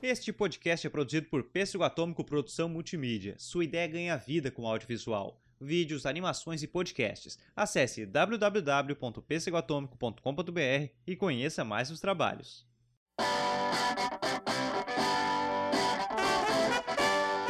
Este podcast é produzido por Pêssego Atômico Produção Multimídia. Sua ideia ganha vida com audiovisual, vídeos, animações e podcasts. Acesse www.pêssegoatômico.com.br e conheça mais os trabalhos.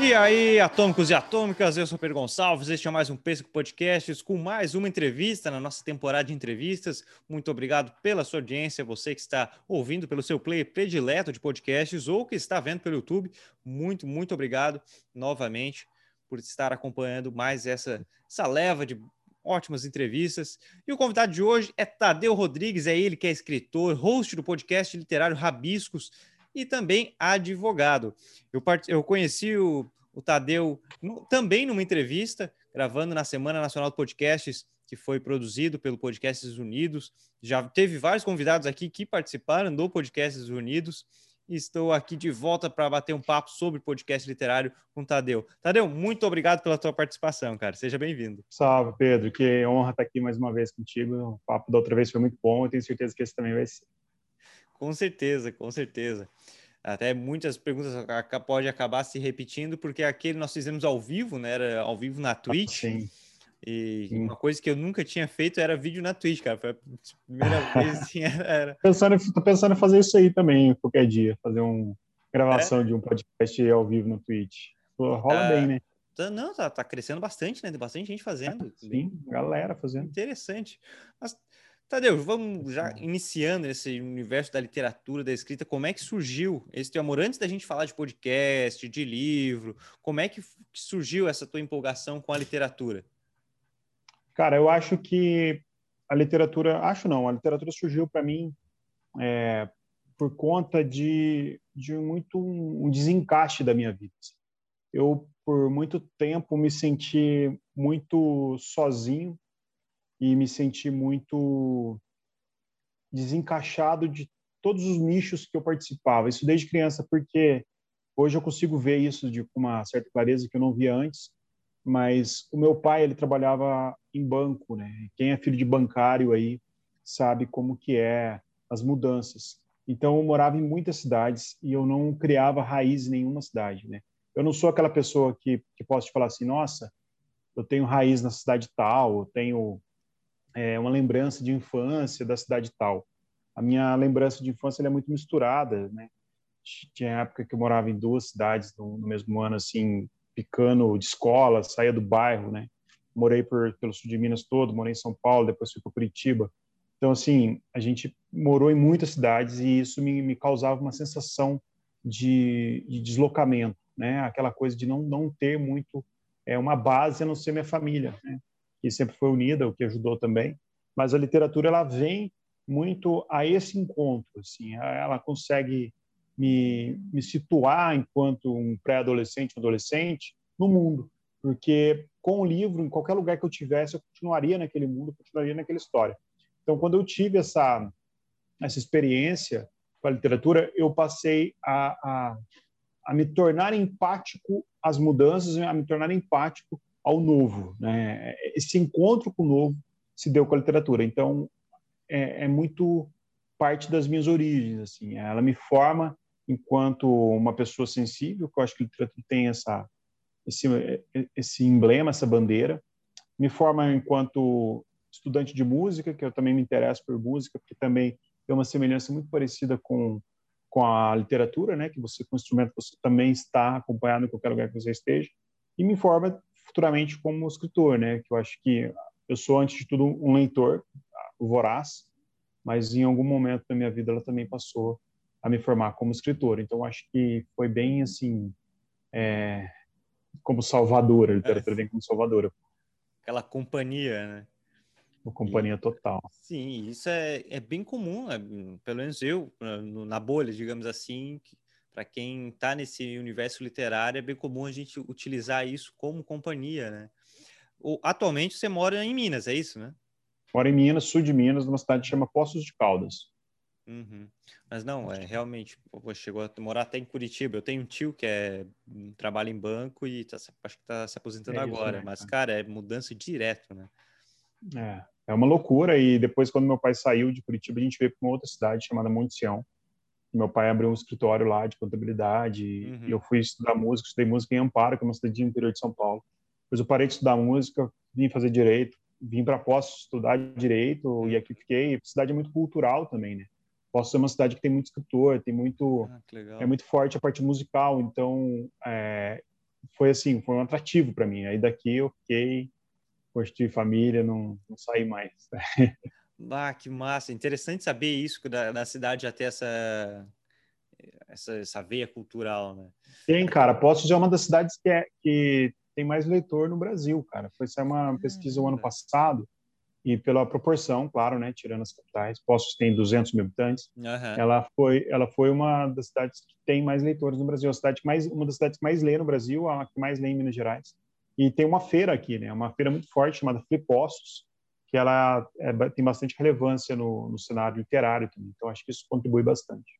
E aí, atômicos e atômicas, eu sou o Pedro Gonçalves, este é mais um Pêssego Podcasts com mais uma entrevista na nossa temporada de entrevistas. Muito obrigado pela sua audiência, você que está ouvindo pelo seu player predileto de podcasts ou que está vendo pelo YouTube. Muito, muito obrigado novamente por estar acompanhando mais essa, essa leva de ótimas entrevistas. E o convidado de hoje é Tadeu Rodrigues, é ele que é escritor, host do podcast literário Rabiscos e também advogado. Eu, part... eu conheci o, o Tadeu no... também numa entrevista, gravando na Semana Nacional de Podcasts, que foi produzido pelo Podcasts Unidos. Já teve vários convidados aqui que participaram do Podcasts Unidos. Estou aqui de volta para bater um papo sobre podcast literário com Tadeu. Tadeu, muito obrigado pela tua participação, cara. Seja bem-vindo. Salve, Pedro. Que honra estar aqui mais uma vez contigo. O papo da outra vez foi muito bom. Eu tenho certeza que esse também vai ser. Com certeza, com certeza. Até muitas perguntas podem acabar se repetindo, porque aquele nós fizemos ao vivo, né? Era ao vivo na Twitch. Ah, sim. E sim. uma coisa que eu nunca tinha feito era vídeo na Twitch, cara. Foi a primeira vez assim, era. Pensando, tô pensando em fazer isso aí também qualquer dia, fazer uma gravação é? de um podcast ao vivo na Twitch. Rola é... bem, né? Tá, não, tá, tá crescendo bastante, né? Tem bastante gente fazendo. Sim, galera fazendo. Interessante. Mas Tadeu, vamos já iniciando esse universo da literatura, da escrita, como é que surgiu esse teu amor? Antes da gente falar de podcast, de livro, como é que surgiu essa tua empolgação com a literatura? Cara, eu acho que a literatura, acho não, a literatura surgiu para mim é, por conta de, de muito um desencaixe da minha vida. Eu, por muito tempo, me senti muito sozinho e me senti muito desencaixado de todos os nichos que eu participava. Isso desde criança, porque hoje eu consigo ver isso de uma certa clareza que eu não via antes. Mas o meu pai ele trabalhava em banco, né? Quem é filho de bancário aí sabe como que é as mudanças. Então eu morava em muitas cidades e eu não criava raiz em nenhuma cidade, né? Eu não sou aquela pessoa que, que posso te falar assim, nossa, eu tenho raiz na cidade tal, eu tenho é, uma lembrança de infância da cidade tal. A minha lembrança de infância é muito misturada, né? Tinha época que eu morava em duas cidades no, no mesmo ano, assim, picando de escola, saía do bairro, né? Morei por, pelo sul de Minas todo, morei em São Paulo, depois fui para Curitiba. Então, assim, a gente morou em muitas cidades e isso me, me causava uma sensação de, de, deslocamento, né? Aquela coisa de não, não ter muito é, uma base a não ser minha família, né? Que sempre foi unida, o que ajudou também. Mas a literatura ela vem muito a esse encontro, assim, ela consegue me, me situar enquanto um pré-adolescente, adolescente, no mundo, porque com o livro, em qualquer lugar que eu tivesse, eu continuaria naquele mundo, continuaria naquela história. Então, quando eu tive essa essa experiência com a literatura, eu passei a, a, a me tornar empático às mudanças, a me tornar empático ao novo. Né? Esse encontro com o novo se deu com a literatura. Então, é, é muito parte das minhas origens. Assim, ela me forma enquanto uma pessoa sensível, que eu acho que a literatura tem essa esse, esse emblema, essa bandeira. Me forma enquanto estudante de música, que eu também me interesso por música, porque também tem uma semelhança muito parecida com com a literatura, né, que você com o instrumento você também está acompanhado em qualquer lugar que você esteja, e me forma futuramente como escritor, né? Que eu acho que eu sou antes de tudo um leitor voraz, mas em algum momento da minha vida ela também passou a me formar como escritor. Então acho que foi bem assim, é, como salvadora, a literatura vem como salvadora. Aquela companhia, né? Uma companhia e, total. Sim, isso é, é bem comum, né? pelo menos eu, na bolha, digamos assim, que para quem está nesse universo literário, é bem comum a gente utilizar isso como companhia, né? O, atualmente você mora em Minas, é isso, né? Moro em Minas, sul de Minas, numa cidade que chama Poços de Caldas. Uhum. Mas não, é realmente, pô, chegou a morar até em Curitiba. Eu tenho um tio que é trabalha em banco e tá, acho que está se aposentando é isso, agora. Né, mas, cara, é mudança direto, né? É, é uma loucura. E depois, quando meu pai saiu de Curitiba, a gente veio para uma outra cidade chamada Monte Sião Meu pai abriu um escritório lá de contabilidade uhum. e eu fui estudar música, estudei música em Amparo, que é uma cidade do interior de São Paulo. Depois eu parei de estudar música, vim fazer direito, vim para Poços estudar direito e aqui fiquei. A cidade é muito cultural também, né? Poços é uma cidade que tem muito escritor, tem muito ah, é muito forte a parte musical, então é, foi assim, foi um atrativo para mim. Aí daqui eu fiquei, construí família, não, não saí mais. Ah, que massa! Interessante saber isso que da, da cidade já ter essa, essa essa veia cultural, né? Tem, cara. Poços é uma das cidades que é que tem mais leitor no Brasil, cara. Foi essa uma pesquisa o ano passado e pela proporção, claro, né, tirando as capitais, Poços tem 200 mil habitantes. Uhum. Ela foi, ela foi uma das cidades que tem mais leitores no Brasil, a cidade mais, uma das cidades que mais lê no Brasil, a que mais lê em Minas Gerais. E tem uma feira aqui, né, uma feira muito forte chamada Feira Poços, que ela é, tem bastante relevância no, no cenário literário também. Então acho que isso contribui bastante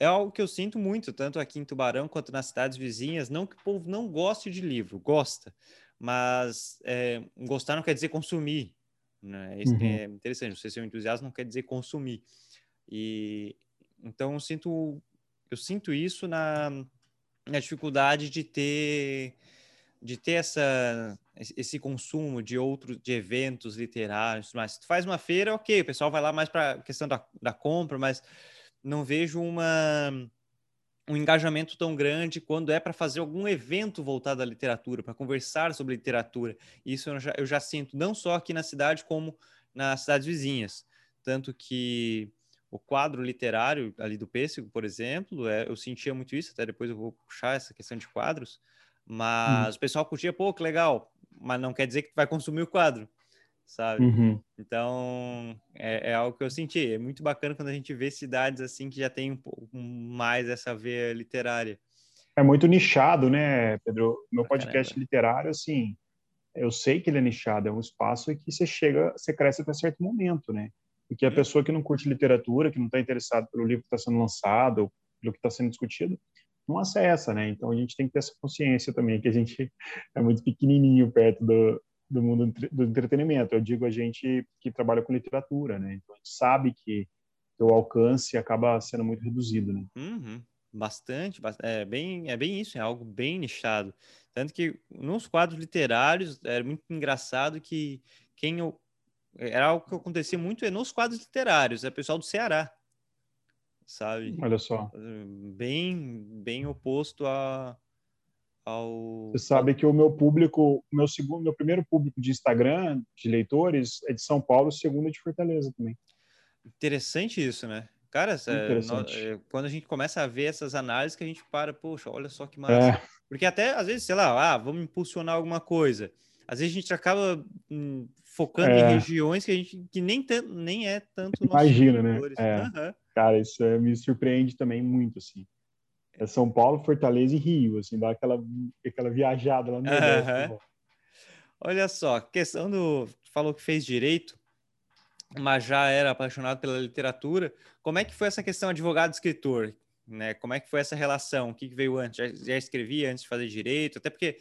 é algo que eu sinto muito, tanto aqui em Tubarão quanto nas cidades vizinhas. Não que o povo não goste de livro, gosta, mas é, gostar não quer dizer consumir. Né? Isso uhum. é interessante. Você ser um entusiasta não quer dizer consumir. E então eu sinto, eu sinto isso na, na dificuldade de ter de ter essa esse consumo de outros de eventos literários, mas tu faz uma feira, ok, o pessoal vai lá mais para questão da, da compra, mas não vejo uma um engajamento tão grande quando é para fazer algum evento voltado à literatura, para conversar sobre literatura. Isso eu já, eu já sinto não só aqui na cidade, como nas cidades vizinhas. Tanto que o quadro literário ali do Pêssego, por exemplo, é, eu sentia muito isso, até depois eu vou puxar essa questão de quadros, mas hum. o pessoal curtia, pô, que legal, mas não quer dizer que vai consumir o quadro sabe? Uhum. Então, é, é, algo que eu senti. É muito bacana quando a gente vê cidades assim que já tem um pouco mais essa veia literária. É muito nichado, né, Pedro? Meu podcast Caramba. literário, assim, eu sei que ele é nichado, é um espaço que você chega, você cresce até certo momento, né? Porque a uhum. pessoa que não curte literatura, que não está interessada pelo livro que está sendo lançado, ou pelo que está sendo discutido, não acessa, né? Então a gente tem que ter essa consciência também que a gente é muito pequenininho perto do, do mundo do entretenimento. Eu digo a gente que trabalha com literatura, né? Então a gente sabe que o alcance acaba sendo muito reduzido, né? Uhum. Bastante, é bem, é bem isso, é algo bem nichado. Tanto que nos quadros literários era muito engraçado que quem eu, era algo que acontecia muito é nos quadros literários, é pessoal do Ceará, sabe? Olha só. Bem, bem oposto a, ao... Você sabe que o meu público, meu segundo, meu primeiro público de Instagram, de leitores, é de São Paulo, o segundo é de Fortaleza também. Interessante isso, né? Cara, é, é, quando a gente começa a ver essas análises que a gente para, poxa, olha só que massa. É. Porque até, às vezes, sei lá, ah, vamos impulsionar alguma coisa. Às vezes a gente acaba hum, focando é. em regiões que a gente que nem, nem é tanto Imagina, né? É. Uhum. Cara, isso é, me surpreende também muito, assim é São Paulo, Fortaleza e Rio, assim, dá aquela, aquela viajada lá no Nordeste. Olha só, questão do. Falou que fez direito, mas já era apaixonado pela literatura. Como é que foi essa questão advogado-escritor? Né? Como é que foi essa relação? O que veio antes? Já, já escrevia antes de fazer direito? Até porque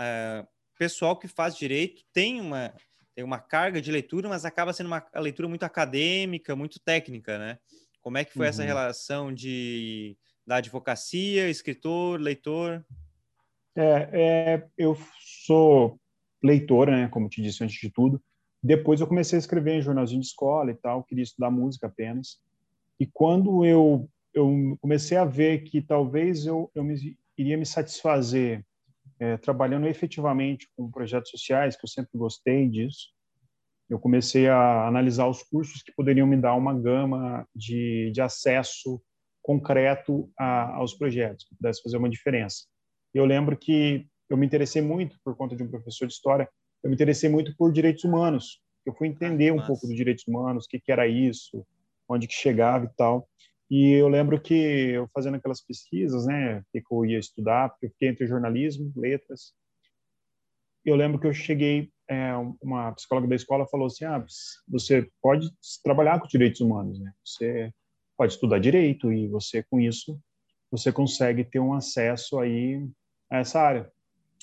uh, pessoal que faz direito tem uma, tem uma carga de leitura, mas acaba sendo uma leitura muito acadêmica, muito técnica, né? Como é que foi uhum. essa relação de da advocacia, escritor, leitor? É, é, eu sou leitor, né, como te disse antes de tudo. Depois eu comecei a escrever em jornalzinho de escola e tal, queria estudar música apenas. E quando eu, eu comecei a ver que talvez eu, eu me, iria me satisfazer é, trabalhando efetivamente com projetos sociais, que eu sempre gostei disso, eu comecei a analisar os cursos que poderiam me dar uma gama de, de acesso concreto a, aos projetos, que pudesse fazer uma diferença. Eu lembro que eu me interessei muito, por conta de um professor de história, eu me interessei muito por direitos humanos. Eu fui entender um pouco dos direitos humanos, o que, que era isso, onde que chegava e tal. E eu lembro que eu fazendo aquelas pesquisas, né, que eu ia estudar, porque eu fiquei entre jornalismo, letras. Eu lembro que eu cheguei, é, uma psicóloga da escola falou assim, ah, você pode trabalhar com direitos humanos, né? Você pode estudar direito e você com isso você consegue ter um acesso aí a essa área.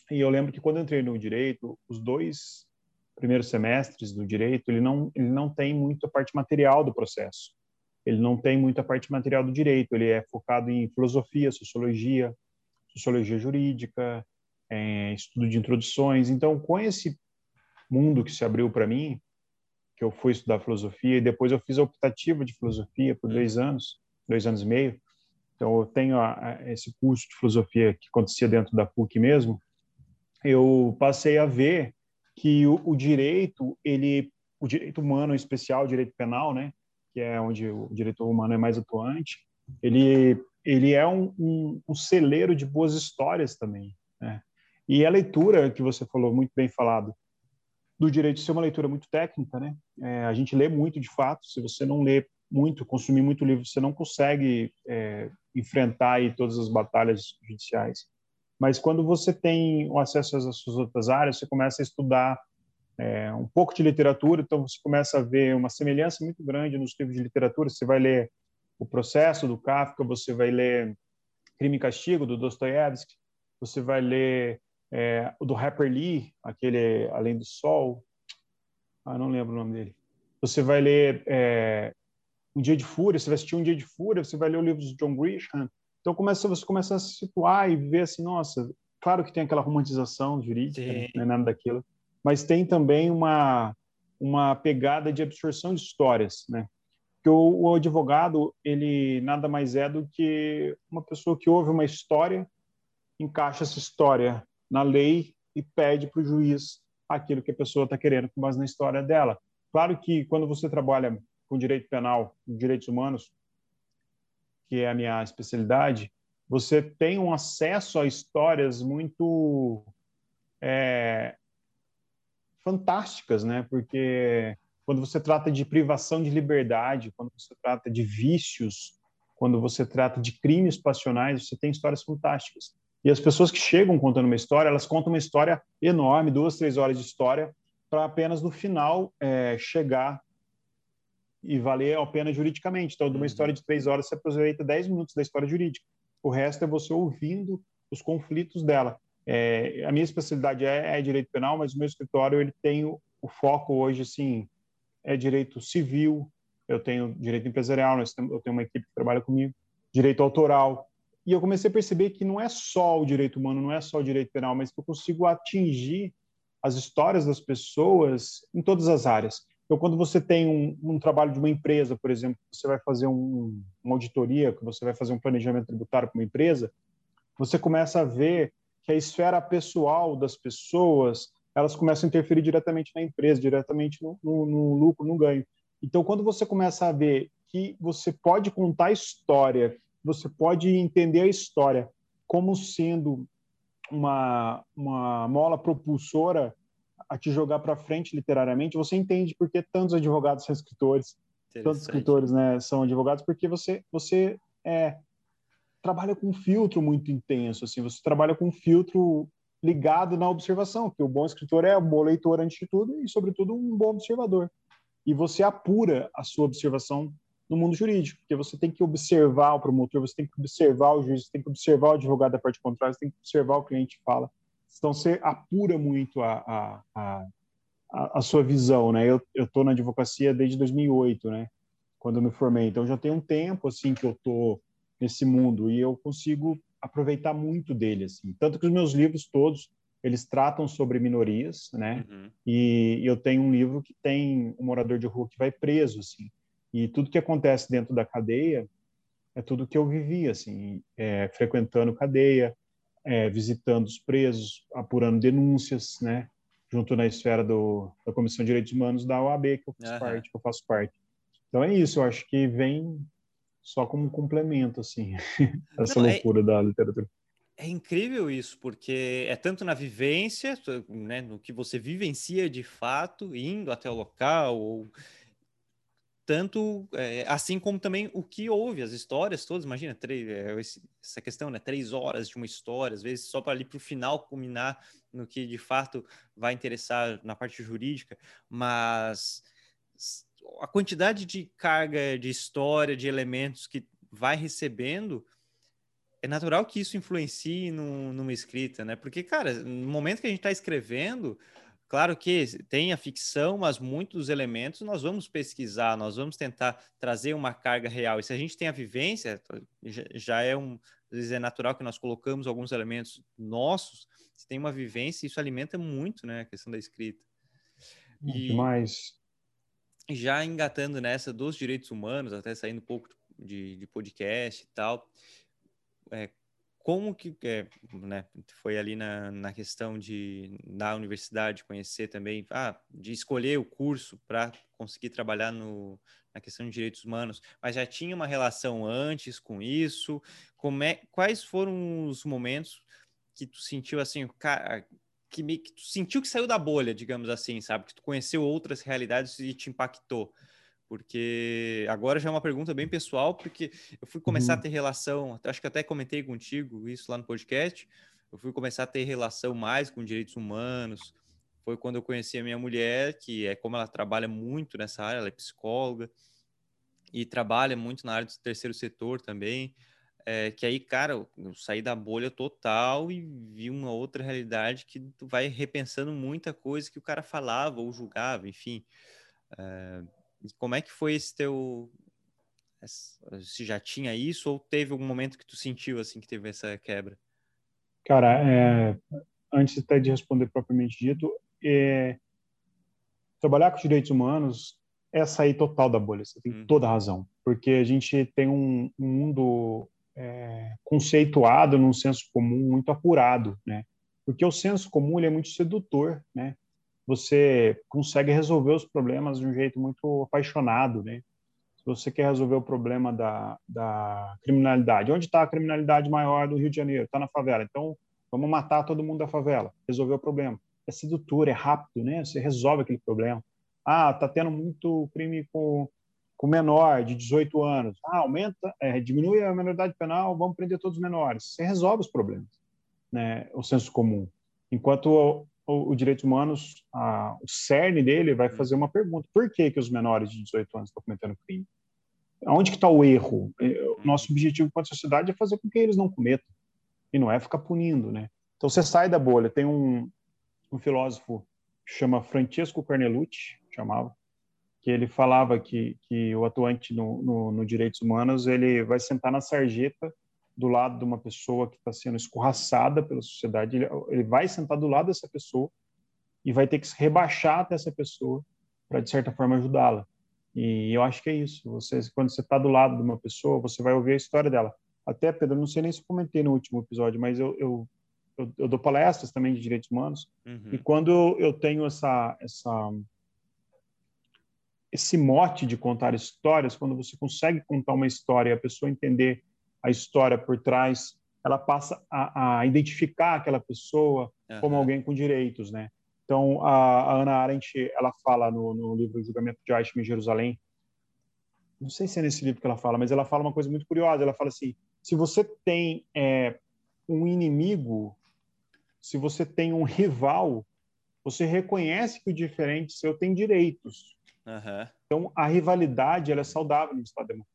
E eu lembro que quando eu entrei no direito, os dois primeiros semestres do direito, ele não ele não tem muito a parte material do processo. Ele não tem muita parte material do direito, ele é focado em filosofia, sociologia, sociologia jurídica, é, estudo de introduções. Então, com esse mundo que se abriu para mim, que eu fui estudar filosofia e depois eu fiz a optativa de filosofia por dois anos, dois anos e meio. Então, eu tenho a, a, esse curso de filosofia que acontecia dentro da PUC mesmo. Eu passei a ver que o, o direito, ele, o direito humano em especial, o direito penal, né, que é onde o direito humano é mais atuante, ele ele é um, um, um celeiro de boas histórias também. Né? E a leitura que você falou muito bem falado do direito de ser uma leitura muito técnica, né? É, a gente lê muito de fato. Se você não lê muito, consumir muito livro, você não consegue é, enfrentar aí todas as batalhas judiciais. Mas quando você tem o acesso às suas outras áreas, você começa a estudar é, um pouco de literatura, então você começa a ver uma semelhança muito grande nos livros de literatura. Você vai ler o processo do Kafka, você vai ler Crime e Castigo do Dostoiévski, você vai ler é, o do Harper Lee, aquele Além do Sol, ah, não lembro o nome dele. Você vai ler é, Um Dia de Fúria, você vai assistir Um Dia de Fúria, você vai ler o livro de John Grisham. Então começa, você começa a se situar e ver assim, nossa, claro que tem aquela romantização jurídica, Sim. não é nada daquilo, mas tem também uma uma pegada de absorção de histórias, né? que o, advogado ele nada mais é do que uma pessoa que ouve uma história, encaixa essa história na lei e pede para o juiz aquilo que a pessoa está querendo com base na história dela. Claro que quando você trabalha com direito penal, direitos humanos, que é a minha especialidade, você tem um acesso a histórias muito é, fantásticas, né? Porque quando você trata de privação de liberdade, quando você trata de vícios, quando você trata de crimes passionais, você tem histórias fantásticas. E as pessoas que chegam contando uma história, elas contam uma história enorme, duas, três horas de história, para apenas no final é, chegar e valer a pena juridicamente. Então, de uma uhum. história de três horas, você aproveita dez minutos da história jurídica. O resto é você ouvindo os conflitos dela. É, a minha especialidade é, é, direito penal, mas o meu escritório ele tem o, o foco hoje, assim, é direito civil, eu tenho direito empresarial, eu tenho uma equipe que trabalha comigo, direito autoral. E eu comecei a perceber que não é só o direito humano, não é só o direito penal, mas que eu consigo atingir as histórias das pessoas em todas as áreas. Então, quando você tem um, um trabalho de uma empresa, por exemplo, você vai fazer um, uma auditoria, que você vai fazer um planejamento tributário para uma empresa, você começa a ver que a esfera pessoal das pessoas elas começam a interferir diretamente na empresa, diretamente no, no, no lucro, no ganho. Então, quando você começa a ver que você pode contar a história, você pode entender a história como sendo uma, uma mola propulsora a te jogar para frente literariamente, você entende por que tantos advogados são escritores, tantos escritores né, são advogados, porque você, você é, trabalha com um filtro muito intenso, assim, você trabalha com um filtro ligado na observação, que o bom escritor é um bom leitor antes de tudo e, sobretudo, um bom observador. E você apura a sua observação no mundo jurídico, porque você tem que observar o promotor, você tem que observar o juiz, você tem que observar o advogado da parte contrária, você tem que observar o cliente que fala. Então, você apura muito a, a, a, a sua visão, né? Eu estou na advocacia desde 2008, né? Quando eu me formei. Então, já tem um tempo, assim, que eu estou nesse mundo e eu consigo aproveitar muito dele, assim. Tanto que os meus livros todos, eles tratam sobre minorias, né? Uhum. E, eu tenho um livro que tem um morador de rua que vai preso, assim. E tudo que acontece dentro da cadeia é tudo que eu vivi, assim, é, frequentando cadeia, é, visitando os presos, apurando denúncias, né? Junto na esfera do, da Comissão de Direitos Humanos da OAB, que eu, uhum. parte, que eu faço parte. Então é isso, eu acho que vem só como complemento, assim, essa Não, é loucura é, da literatura. É incrível isso, porque é tanto na vivência, né, no que você vivencia de fato, indo até o local, ou tanto é, assim como também o que houve, as histórias todas, imagina, três, é, essa questão, né, três horas de uma história, às vezes só para ali para o final culminar no que de fato vai interessar na parte jurídica, mas a quantidade de carga de história, de elementos que vai recebendo, é natural que isso influencie no, numa escrita, né? Porque, cara, no momento que a gente está escrevendo, claro que tem a ficção, mas muitos dos elementos nós vamos pesquisar, nós vamos tentar trazer uma carga real. E se a gente tem a vivência, já é um, às vezes é natural que nós colocamos alguns elementos nossos, se tem uma vivência, isso alimenta muito, né, a questão da escrita. E Demais. Já engatando nessa dos direitos humanos, até saindo um pouco de, de podcast e tal, é, como que é, né, foi ali na, na questão de da universidade conhecer também, ah, de escolher o curso para conseguir trabalhar no, na questão de direitos humanos, mas já tinha uma relação antes com isso? Como é, quais foram os momentos que tu sentiu assim, cara, que, me, que tu sentiu que saiu da bolha, digamos assim, sabe, que tu conheceu outras realidades e te impactou? porque agora já é uma pergunta bem pessoal, porque eu fui começar uhum. a ter relação, acho que até comentei contigo isso lá no podcast, eu fui começar a ter relação mais com direitos humanos, foi quando eu conheci a minha mulher, que é como ela trabalha muito nessa área, ela é psicóloga, e trabalha muito na área do terceiro setor também, é, que aí, cara, eu saí da bolha total e vi uma outra realidade que tu vai repensando muita coisa que o cara falava ou julgava, enfim. É, como é que foi esse teu. Se já tinha isso ou teve algum momento que tu sentiu assim que teve essa quebra? Cara, é, antes até de responder propriamente dito, é, trabalhar com direitos humanos é sair total da bolha. Você tem hum. toda a razão, porque a gente tem um, um mundo é, conceituado num senso comum muito apurado, né? Porque o senso comum ele é muito sedutor, né? você consegue resolver os problemas de um jeito muito apaixonado, né? Se você quer resolver o problema da, da criminalidade, onde está a criminalidade maior do Rio de Janeiro? Está na favela. Então, vamos matar todo mundo da favela, resolver o problema. É sedutor, é rápido, né? Você resolve aquele problema. Ah, tá tendo muito crime com, com menor de 18 anos. Ah, aumenta, é, diminui a menoridade penal, vamos prender todos os menores. Você resolve os problemas, né? O senso comum. Enquanto o, o direitos humanos, a, o cerne dele vai fazer uma pergunta: por que que os menores de 18 anos estão cometendo crime? Onde que está o erro? O nosso objetivo enquanto sociedade é fazer com que eles não cometam e não é ficar punindo, né? Então você sai da bolha. Tem um, um filósofo chama Francesco Carnelucci, chamava, que ele falava que, que o atuante no, no, no direitos humanos ele vai sentar na sarjeta do lado de uma pessoa que está sendo escorraçada pela sociedade, ele, ele, vai sentar do lado dessa pessoa e vai ter que se rebaixar até essa pessoa para, de certa forma, ajudá-la. E eu acho que é isso. Você, quando você está do lado de uma pessoa, você vai ouvir a história dela. Até, Pedro, não sei nem se comentei no último episódio, mas eu, eu, eu, eu dou palestras também de direitos humanos. Uhum. E quando eu tenho essa, essa, esse mote de contar histórias, quando você consegue contar uma história e a pessoa entender a história por trás, ela passa a, a identificar aquela pessoa uhum. como alguém com direitos, né? Então, a, a Ana Arendt, ela fala no, no livro Julgamento de Eichmann em Jerusalém, não sei se é nesse livro que ela fala, mas ela fala uma coisa muito curiosa. Ela fala assim: se você tem é, um inimigo, se você tem um rival, você reconhece que o diferente seu tem direitos. Uhum. Então, a rivalidade ela é saudável no Estado democrático.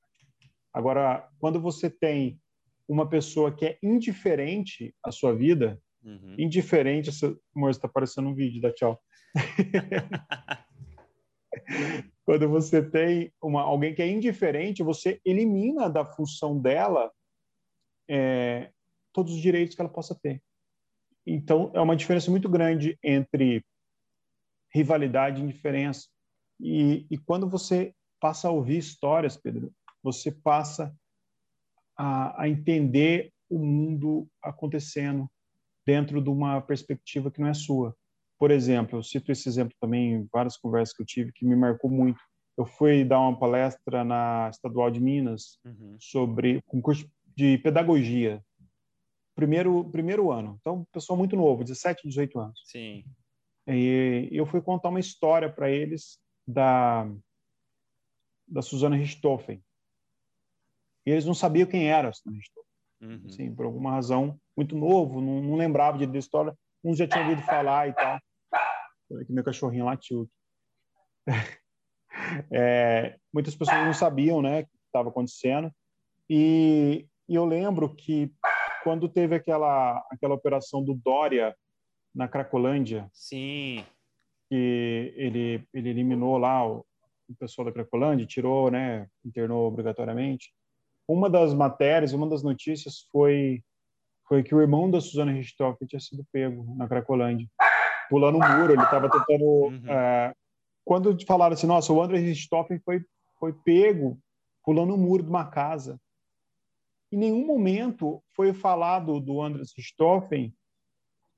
Agora, quando você tem uma pessoa que é indiferente à sua vida, uhum. indiferente, amor, está aparecendo um vídeo, dá tchau. quando você tem uma, alguém que é indiferente, você elimina da função dela é, todos os direitos que ela possa ter. Então, é uma diferença muito grande entre rivalidade e indiferença. E, e quando você passa a ouvir histórias, Pedro, você passa a, a entender o mundo acontecendo dentro de uma perspectiva que não é sua. Por exemplo, eu cito esse exemplo também em várias conversas que eu tive que me marcou muito. Eu fui dar uma palestra na Estadual de Minas uhum. sobre concurso de pedagogia. Primeiro, primeiro ano. Então, pessoal muito novo, 17, 18 anos. Sim. E eu fui contar uma história para eles da, da Susana Richthofen, e eles não sabiam quem era uhum. assim, por alguma razão, muito novo, não, não lembrava de da história. Uns já tinham ouvido falar e tal. Aqui meu cachorrinho latiu. É, muitas pessoas não sabiam, né, o que estava acontecendo. E, e, eu lembro que quando teve aquela aquela operação do Dória na Cracolândia. Sim. Que ele, ele eliminou lá o, o pessoal da Cracolândia, tirou, né, internou obrigatoriamente. Uma das matérias, uma das notícias foi foi que o irmão da Suzana Richthofen tinha sido pego na Cracolândia, pulando um muro. Ele estava tentando. Uhum. É, quando falaram assim, nossa, o André Richthofen foi, foi pego pulando um muro de uma casa. Em nenhum momento foi falado do Andrés Richthofen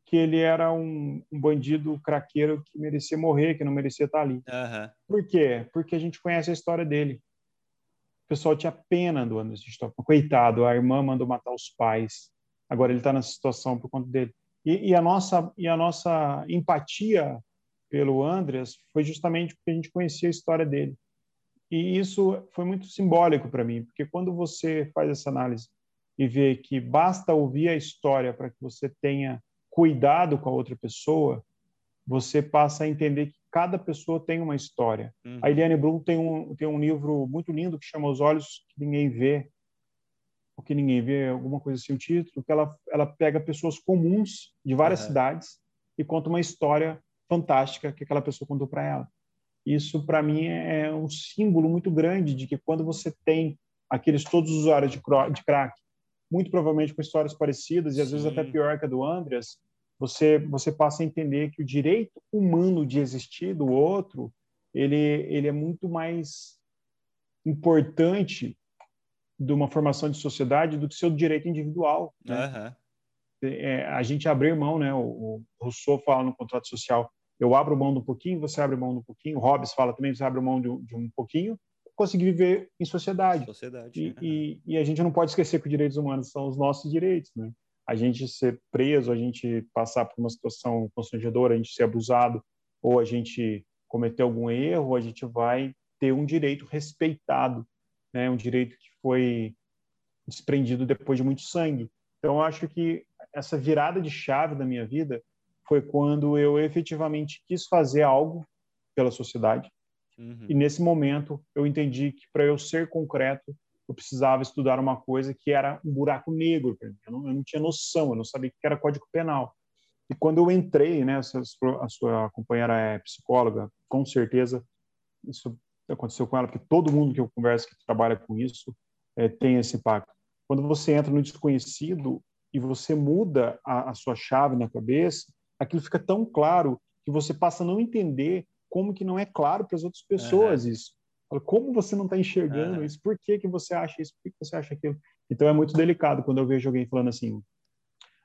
que ele era um, um, bandido craqueiro que merecia morrer, que não merecia estar ali. Uhum. Por quê? Porque a gente conhece a história dele. O pessoal tinha pena do Andrés Richthofen. Coitado, a irmã mandou matar os pais. Agora ele está nessa situação por conta dele. E, e, a nossa e a nossa empatia pelo Andreas foi justamente porque a gente conhecia a história dele. E isso foi muito simbólico para mim, porque quando você faz essa análise e vê que basta ouvir a história para que você tenha cuidado com a outra pessoa, você passa a entender que cada pessoa tem uma história. Uhum. A Eliane Brum tem um, tem um livro muito lindo que chama Os Olhos que Ninguém Vê, o que ninguém vê, alguma coisa assim, o título, que ela, ela pega pessoas comuns de várias uhum. cidades e conta uma história fantástica que aquela pessoa contou para ela. Isso, para mim, é um símbolo muito grande de que quando você tem aqueles todos os usuários de, crack, muito provavelmente com histórias parecidas e às Sim. vezes até pior que a do Andreas, você você passa a entender que o direito humano de existir do outro, ele ele é muito mais importante de uma formação de sociedade do que seu direito individual. Né? Uhum. É, a gente abrir mão, né? O, o, Rousseau fala no contrato social, eu abro mão de um pouquinho, você abre mão de um pouquinho. O Hobbes fala também, você abre mão de, de um pouquinho, conseguir viver em sociedade. sociedade e, uhum. e, e, a gente não pode esquecer que os direitos humanos são os nossos direitos, né? A gente ser preso, a gente passar por uma situação constrangedora, a gente ser abusado, ou a gente cometer algum erro, a gente vai ter um direito respeitado, né? Um direito que foi desprendido depois de muito sangue. Então, eu acho que essa virada de chave da minha vida foi quando eu efetivamente quis fazer algo pela sociedade. Uhum. E nesse momento eu entendi que para eu ser concreto, eu precisava estudar uma coisa que era um buraco negro para mim. Eu não, eu não, tinha noção, eu não sabia o que era Código Penal. E quando eu entrei, né, a sua, companheira é psicóloga, com certeza isso aconteceu com ela, porque todo mundo que eu converso que trabalha com isso é, tem esse impacto. Quando você entra no desconhecido e você muda a, a sua chave na cabeça, aquilo fica tão claro que você passa a não entender como que não é claro para as outras pessoas uhum. isso. Como você não está enxergando uhum. isso? Por que, que você acha isso? Por que você acha aquilo? Então é muito delicado quando eu vejo alguém falando assim: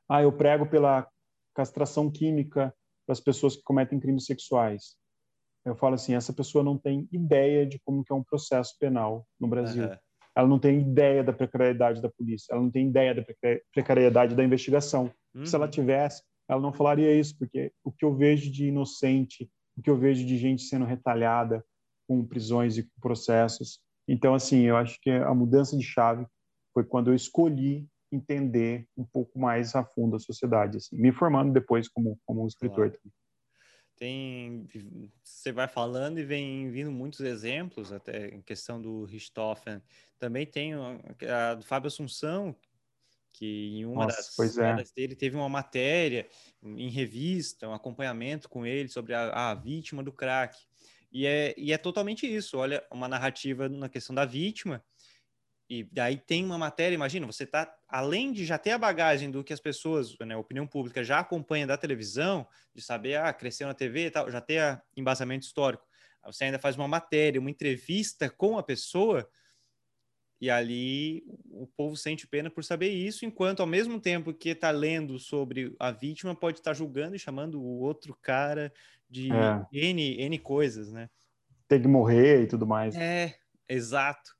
ah, eu prego pela castração química para as pessoas que cometem crimes sexuais. Eu falo assim: essa pessoa não tem ideia de como que é um processo penal no Brasil. Uhum ela não tem ideia da precariedade da polícia, ela não tem ideia da precariedade da investigação. Uhum. Se ela uhum. tivesse, ela não falaria isso, porque o que eu vejo de inocente, o que eu vejo de gente sendo retalhada com prisões e com processos. Então, assim, eu acho que a mudança de chave foi quando eu escolhi entender um pouco mais a fundo a sociedade, assim, me formando depois como, como escritor claro. também tem você vai falando e vem vindo muitos exemplos até em questão do Richthofen também tem a, a do Fábio Assunção que em uma Nossa, das é. dele teve uma matéria em revista um acompanhamento com ele sobre a, a vítima do crack e é, e é totalmente isso olha uma narrativa na questão da vítima e daí tem uma matéria, imagina, você tá, além de já ter a bagagem do que as pessoas, né, a opinião pública já acompanha da televisão, de saber, ah, cresceu na TV e tal, já ter a embasamento histórico. Você ainda faz uma matéria, uma entrevista com a pessoa, e ali o povo sente pena por saber isso, enquanto ao mesmo tempo que está lendo sobre a vítima, pode estar tá julgando e chamando o outro cara de é. N, N coisas, né? Tem que morrer e tudo mais. É, exato.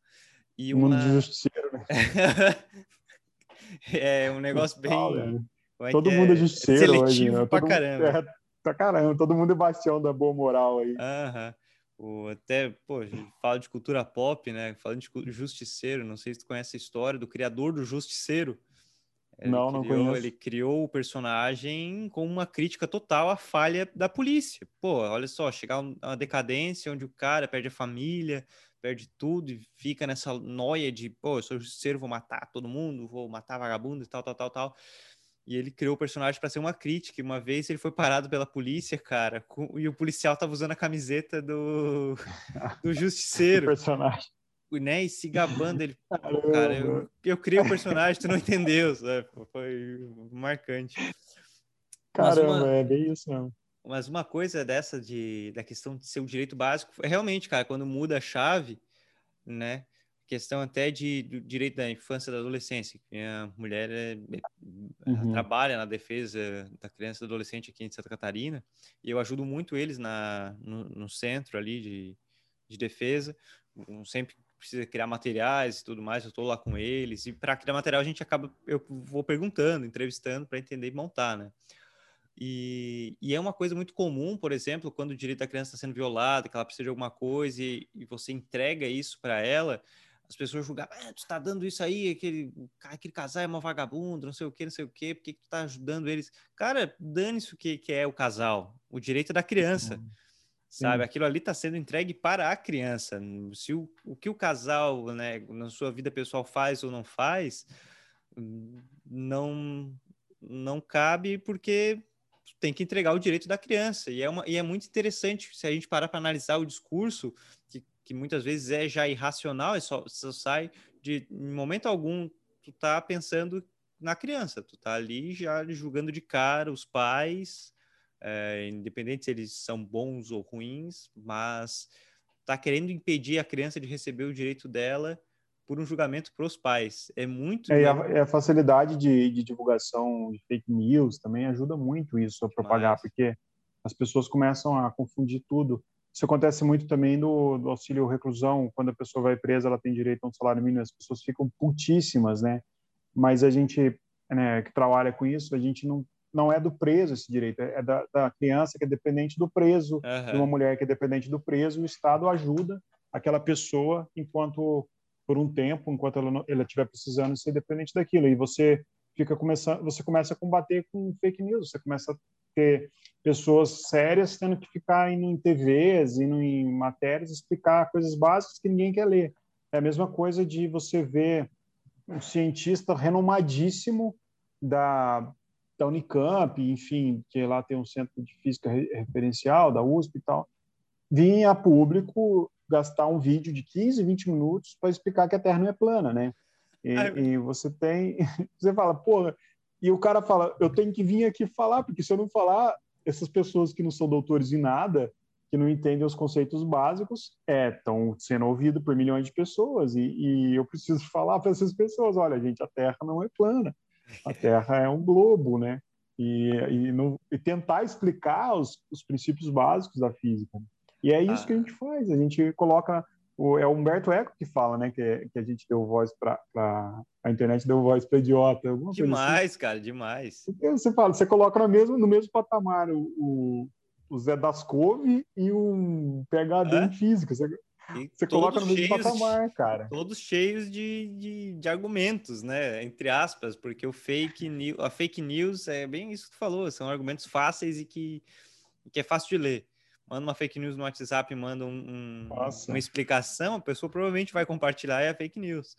E uma... Mundo de justiceiro, né? é um negócio bem. Né? É todo é? mundo é justiceiro seletivo hoje, né? pra todo caramba. É, pra caramba, todo mundo é bastião da boa moral aí. Aham. O, até, pô, fala de cultura pop, né? Falando de justiceiro, não sei se tu conhece a história do criador do Justiceiro. Ele não, criou, não conheço. Ele criou o personagem com uma crítica total à falha da polícia. Pô, olha só, chegar a uma decadência onde o cara perde a família, perde tudo e fica nessa noia de, pô, eu sou justiceiro, vou matar todo mundo, vou matar vagabundo e tal, tal, tal, tal. E ele criou o personagem para ser uma crítica. E uma vez ele foi parado pela polícia, cara, com... e o policial tava usando a camiseta do, do Justiceiro. personagem. Né, e se gabando ele. Cara, eu, eu criei o personagem, tu não entendeu, sabe? Foi marcante. Caramba, uma... é bem isso mesmo. Mas uma coisa dessa de, da questão de ser o direito básico, é realmente, cara, quando muda a chave, né? Questão até de do direito da infância e da adolescência. A mulher é, é, uhum. trabalha na defesa da criança e do adolescente aqui em Santa Catarina, e eu ajudo muito eles na, no, no centro ali de, de defesa. Sempre precisa criar materiais e tudo mais, eu estou lá com eles. E para criar material, a gente acaba, eu vou perguntando, entrevistando para entender e montar, né? E, e, é uma coisa muito comum, por exemplo, quando o direito da criança está sendo violado, que ela precisa de alguma coisa e, e você entrega isso para ela, as pessoas julgam, ah, tu está dando isso aí, aquele, aquele casal é uma vagabundo, não sei o que, não sei o que, por que, tu está ajudando eles? Cara, dane-se o que, que é o casal, o direito é da criança, uhum. Sabe? Sim. Aquilo ali está sendo entregue para a criança. Se o, o que o casal, né, na sua vida pessoal faz ou não faz, não, não cabe porque tem que entregar o direito da criança. E é, uma, e é muito interessante se a gente parar para analisar o discurso, que, que muitas vezes é já irracional, é só, só sai de, em momento algum, tu tá pensando na criança, tu tá ali já julgando de cara os pais, é, independente se eles são bons ou ruins, mas tá querendo impedir a criança de receber o direito dela por um julgamento para os pais. É muito. É, a, a, facilidade de, de, divulgação de fake news também ajuda muito isso a propagar, Mas... porque as pessoas começam a confundir tudo. Isso acontece muito também no, no, auxílio reclusão, quando a pessoa vai presa, ela tem direito a um salário mínimo, as pessoas ficam putíssimas, né? Mas a gente, né, que trabalha com isso, a gente não não é do preso esse direito, é da, da criança que é dependente do preso, uhum. de uma mulher que é dependente do preso, o Estado ajuda aquela pessoa enquanto por um tempo, enquanto ela, ela estiver precisando ser dependente daquilo. E você fica começando, você começa a combater com fake news, você começa a ter pessoas sérias tendo que ficar indo em TVs, indo em matérias, explicar coisas básicas que ninguém quer ler. É a mesma coisa de você ver um cientista renomadíssimo da, da Unicamp, enfim, que lá tem um centro de física referencial, da USP e tal, vir a público gastar um vídeo de 15, 20 minutos para explicar que a Terra não é plana, né? E, e, você tem, você fala, pô, e o cara fala, eu tenho que vir aqui falar, porque se eu não falar, essas pessoas que não são doutores em nada, que não entendem os conceitos básicos, estão é, sendo ouvidos por milhões de pessoas, e, e eu preciso falar para essas pessoas, olha, gente, a Terra não é plana, a Terra é um globo, né? E, e, e tentar explicar os, os princípios básicos da física. E é isso ah. que a gente faz, a gente coloca. O, é o Humberto Eco que fala, né? Que, que a gente deu voz para. A internet deu voz para idiota. Assim. Demais, assim. cara, demais. Você fala, você coloca no mesmo, no mesmo patamar o, o, o Zé Dascov e o PHD é? em física. Você, você coloca no mesmo patamar, cara. Todos cheios de, de, de, argumentos, né? Entre aspas, porque o fake news, a fake news é bem isso que tu falou, são argumentos fáceis e que, que é fácil de ler manda uma fake news no WhatsApp, manda um, um, uma explicação, a pessoa provavelmente vai compartilhar e é fake news.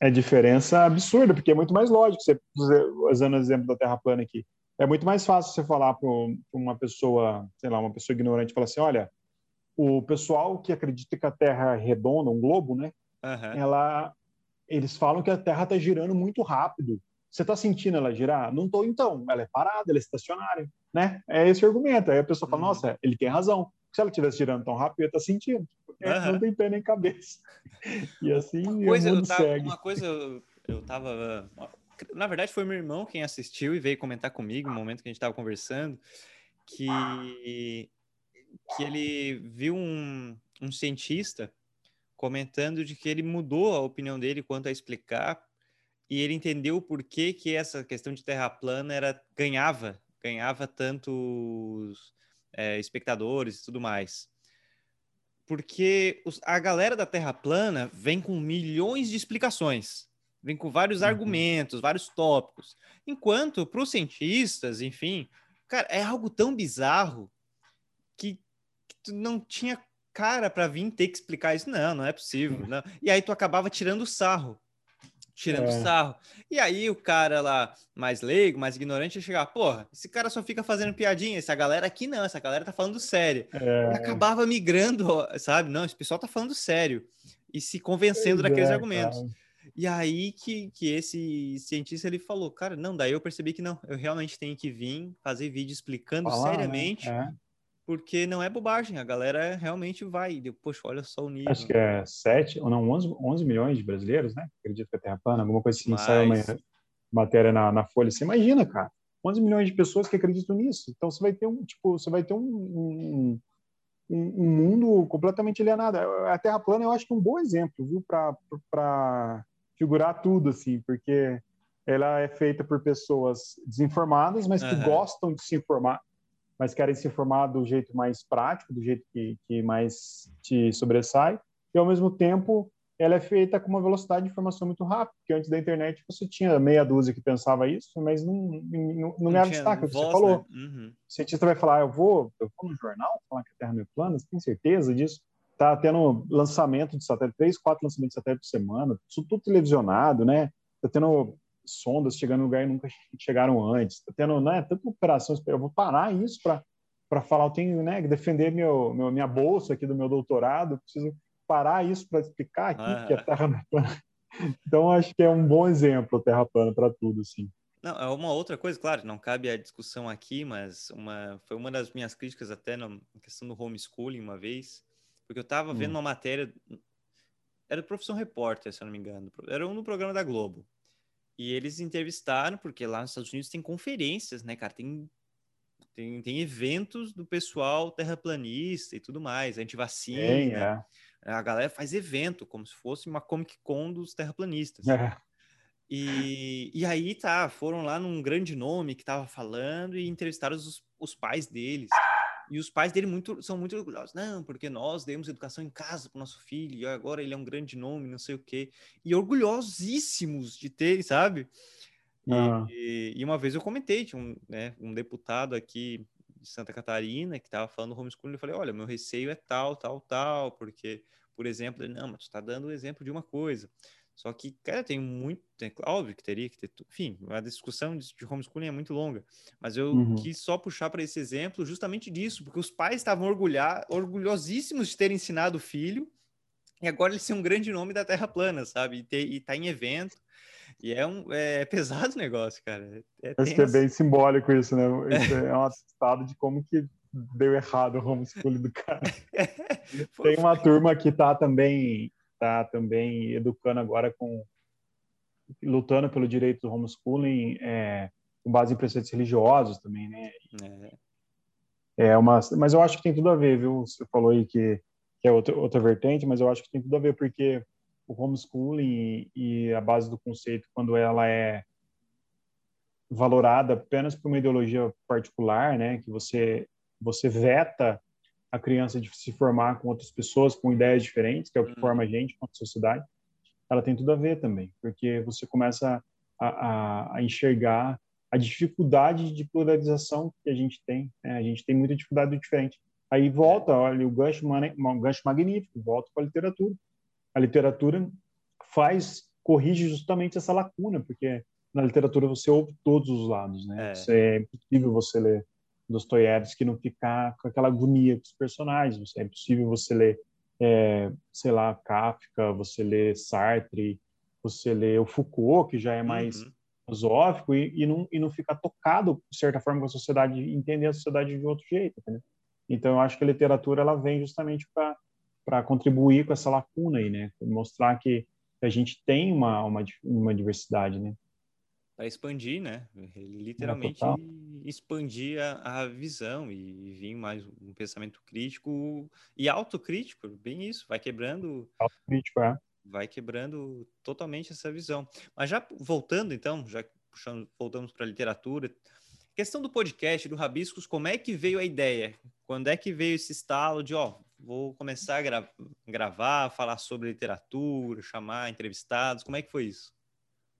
É diferença absurda, porque é muito mais lógico, você, usando o exemplo da Terra plana aqui, é muito mais fácil você falar para uma pessoa, sei lá, uma pessoa ignorante, falar assim, olha, o pessoal que acredita que a Terra é redonda, um globo, né? Uhum. Ela, eles falam que a Terra está girando muito rápido. Você está sentindo ela girar? Não estou, então. Ela é parada, ela é estacionária né? É esse o argumento. Aí a pessoa fala, uhum. nossa, ele tem razão. Se ela estivesse girando tão rápido, eu ia estar sentindo. Porque uhum. não tem pé nem cabeça. E assim, uma coisa, eu tava, segue. Uma coisa, eu, eu tava... Na verdade, foi meu irmão quem assistiu e veio comentar comigo no momento que a gente estava conversando, que, que ele viu um, um cientista comentando de que ele mudou a opinião dele quanto a explicar e ele entendeu por que, que essa questão de terra plana era ganhava ganhava tantos é, espectadores e tudo mais. Porque os, a galera da Terra plana vem com milhões de explicações, vem com vários uhum. argumentos, vários tópicos. Enquanto para os cientistas, enfim, cara, é algo tão bizarro que, não tinha cara para vir ter que explicar isso. Não, não é possível. Não. E aí tu acabava tirando sarro. tirando é. sarro. E aí o cara lá, mais leigo, mais ignorante, ia chegar, porra, esse cara só fica fazendo piadinha, essa galera aqui não, essa galera tá falando sério. É. E acabava migrando, sabe? Não, esse pessoal tá falando sério. E se convencendo pois daqueles é, argumentos. Cara. E aí que, que esse cientista ele falou, cara, não, daí eu percebi que não, eu realmente tenho que vir fazer vídeo explicando Falar, né? seriamente né? Porque não é bobagem, a galera realmente vai. Poxa, olha só o nível. Acho que é 7 ou não, 11, 11 milhões de brasileiros, né? Acredito que é Terra plana, alguma coisa assim, saiu uma matéria na, na Folha. Você imagina, cara, 11 milhões de pessoas que acreditam nisso. Então você vai ter um, tipo, você vai ter um, um, um, um mundo completamente alienado. A Terra plana eu acho que é um bom exemplo, viu, para figurar tudo, assim, porque ela é feita por pessoas desinformadas, mas que uhum. gostam de se informar mas querem se informar do jeito mais prático, do jeito que, que mais te sobressai, e ao mesmo tempo ela é feita com uma velocidade de informação muito rápida, porque antes da internet você tinha meia dúzia que pensava isso, mas não, não, não, era destaque, o que você falou. Né? Uhum. O cientista vai falar, eu vou, eu vou no jornal falar que a Terra é meio plana, você tem certeza disso? Tá tendo lançamento de satélite, três, quatro lançamentos de satélite por semana, isso tudo televisionado, né? Tá tendo sondas chegando no lugar e nunca chegaram antes. Tá tendo, né, tanta operação, eu vou parar isso para para falar, eu tenho, né, que defender meu, meu, minha bolsa aqui do meu doutorado, preciso parar isso para explicar aqui ah. que a Terra não é plana. Então acho que é um bom exemplo a Terra plana para tudo, sim. Não, é uma outra coisa, claro, não cabe a discussão aqui, mas uma, foi uma das minhas críticas até na questão do homeschooling uma vez, porque eu estava hum. vendo uma matéria, era Profissão Repórter, se eu não me engano, era um no programa da Globo, e eles entrevistaram, porque lá nos Estados Unidos tem conferências, né, cara? Tem, tem, tem eventos do pessoal terraplanista e tudo mais, antivacina. Tem, é. A galera faz evento, como se fosse uma Comic Con dos terraplanistas. É. E, e aí tá, foram lá num grande nome que tava falando e entrevistaram os, os pais deles. E os pais dele muito, são muito orgulhosos. Não, porque nós demos educação em casa para o nosso filho, e agora ele é um grande nome, não sei o quê. E orgulhosíssimos de ter, sabe? Ah. E, e, uma vez eu comentei, tinha um, né, um deputado aqui de Santa Catarina que estava falando do homeschooling, eu falei, olha, meu receio é tal, tal, tal, porque, por exemplo, ele, não, mas tu está dando o exemplo de uma coisa. Só que, cara, tem muito. Tem, óbvio que teria que ter. Enfim, a discussão de, de homeschooling é muito longa. Mas eu uhum. quis só puxar para esse exemplo justamente disso, porque os pais estavam orgulhosíssimos de ter ensinado o filho, e agora ele ser um grande nome da Terra plana, sabe? E, ter, e tá em evento. E é um é pesado o negócio, cara. É Acho que é bem simbólico isso, né? Isso é, é um atestado de como que deu errado o homeschooling do cara. Tem uma turma que tá também está também educando agora com lutando pelo direito do homeschooling é, com base em preceitos religiosos também, né? É. é uma, mas eu acho que tem tudo a ver, viu? Você falou aí que, que é outra, outra vertente, mas eu acho que tem tudo a ver porque o homeschooling e, e a base do conceito, quando ela é valorada apenas por uma ideologia particular, né, que você você veta a criança de se formar com outras pessoas com ideias diferentes, que é o que uhum. forma a gente como sociedade, ela tem tudo a ver também, porque você começa a, a, a enxergar a dificuldade de pluralização que a gente tem. Né? A gente tem muita dificuldade diferente. Aí volta, olha, o gancho, um gancho magnífico, volta para a literatura. A literatura faz, corrige justamente essa lacuna, porque na literatura você ouve todos os lados, né? É, é impossível você ler Dostoiévski não ficar com aquela agonia com os personagens. É impossível você ler, é, sei lá, Kafka, você ler Sartre, você ler o Foucault, que já é mais uhum. filosófico, e, e, não, e não ficar tocado, de certa forma, com a sociedade, entender a sociedade de outro jeito. Entendeu? Então, eu acho que a literatura ela vem justamente para contribuir com essa lacuna aí, né? Mostrar que a gente tem uma, uma, uma diversidade, né? Para expandir, né? Literalmente é, expandir a, a, visão e, e vir mais um pensamento crítico e autocrítico, bem isso, vai quebrando. Autocrítico, é. Vai quebrando totalmente essa visão. Mas já voltando, então, já puxando, voltamos para a literatura. Questão do podcast, do Rabiscos, como é que veio a ideia? Quando é que veio esse estalo de, ó, vou começar a gra gravar, falar sobre literatura, chamar entrevistados? Como é que foi isso?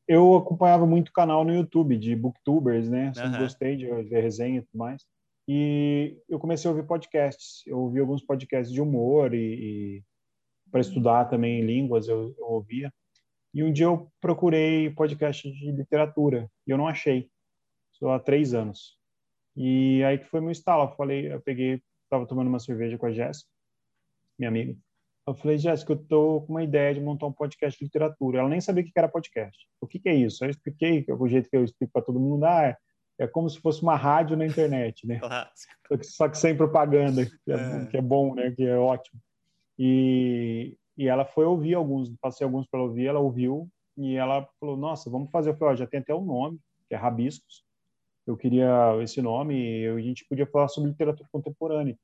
Eu acompanhava muito canal no YouTube de booktubers, né? Sempre uhum. gostei de ver resenha e tudo mais. E eu comecei a ouvir podcasts. Eu ouvi alguns podcasts de humor e, e para estudar também línguas eu, eu, ouvia. E um dia eu procurei podcast de literatura e eu não achei. Só há três anos. E aí que foi meu estalo. Eu falei, eu peguei, estava tomando uma cerveja com a Jéssica, minha amiga. Eu falei, Jéssica, eu tô com uma ideia de montar um podcast de literatura. Ela nem sabia o que era podcast. O que, que é isso? Eu expliquei, que o jeito que eu explico para todo mundo. Ah, é, é como se fosse uma rádio na internet, né? Só que, só que sem propaganda, que é, é. que é bom, né? Que é ótimo. E, e ela foi ouvir alguns, passei alguns para ouvir, ela ouviu e ela falou: Nossa, vamos fazer. Eu falei: oh, já tem até um nome, que é Rabiscos. Eu queria esse nome e a gente podia falar sobre literatura contemporânea.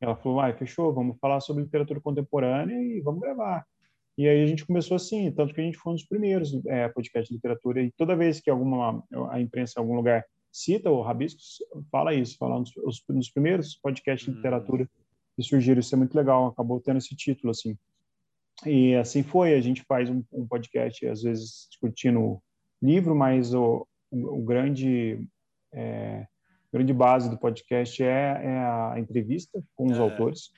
Ela falou: Ah, fechou, vamos falar sobre literatura contemporânea e vamos gravar. E aí a gente começou assim, tanto que a gente foi um dos primeiros é, podcast de literatura. E toda vez que alguma a imprensa em algum lugar cita o Rabiscos, fala isso, fala um dos, dos primeiros podcasts de hum. literatura que surgiram. Isso é muito legal, acabou tendo esse título, assim. E assim foi, a gente faz um, um podcast, às vezes, discutindo livro, mas o, o, o grande... É, grande base do podcast é, é a entrevista com os é. autores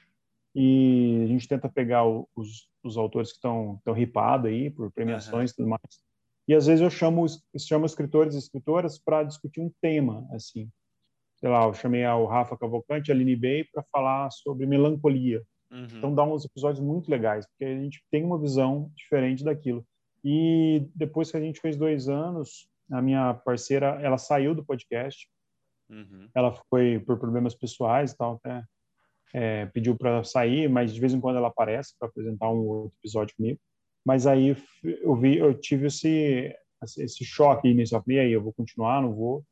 e a gente tenta pegar o, os, os autores que estão tão ripados aí por premiações e tudo mais. E às vezes eu chamo, chamo escritores e escritoras para discutir um tema, assim sei lá, eu chamei o Rafa Cavalcante, a Aline Bey, para falar sobre melancolia. Uhum. Então dá uns episódios muito legais, porque a gente tem uma visão diferente daquilo. E depois que a gente fez dois anos, a minha parceira, ela saiu do podcast. Uhum. Ela foi por problemas pessoais e tal, até é, pediu para sair, mas de vez em quando ela aparece para apresentar um outro episódio comigo. Mas aí eu vi, eu tive esse esse choque inicial. E aí, eu vou continuar, não vou?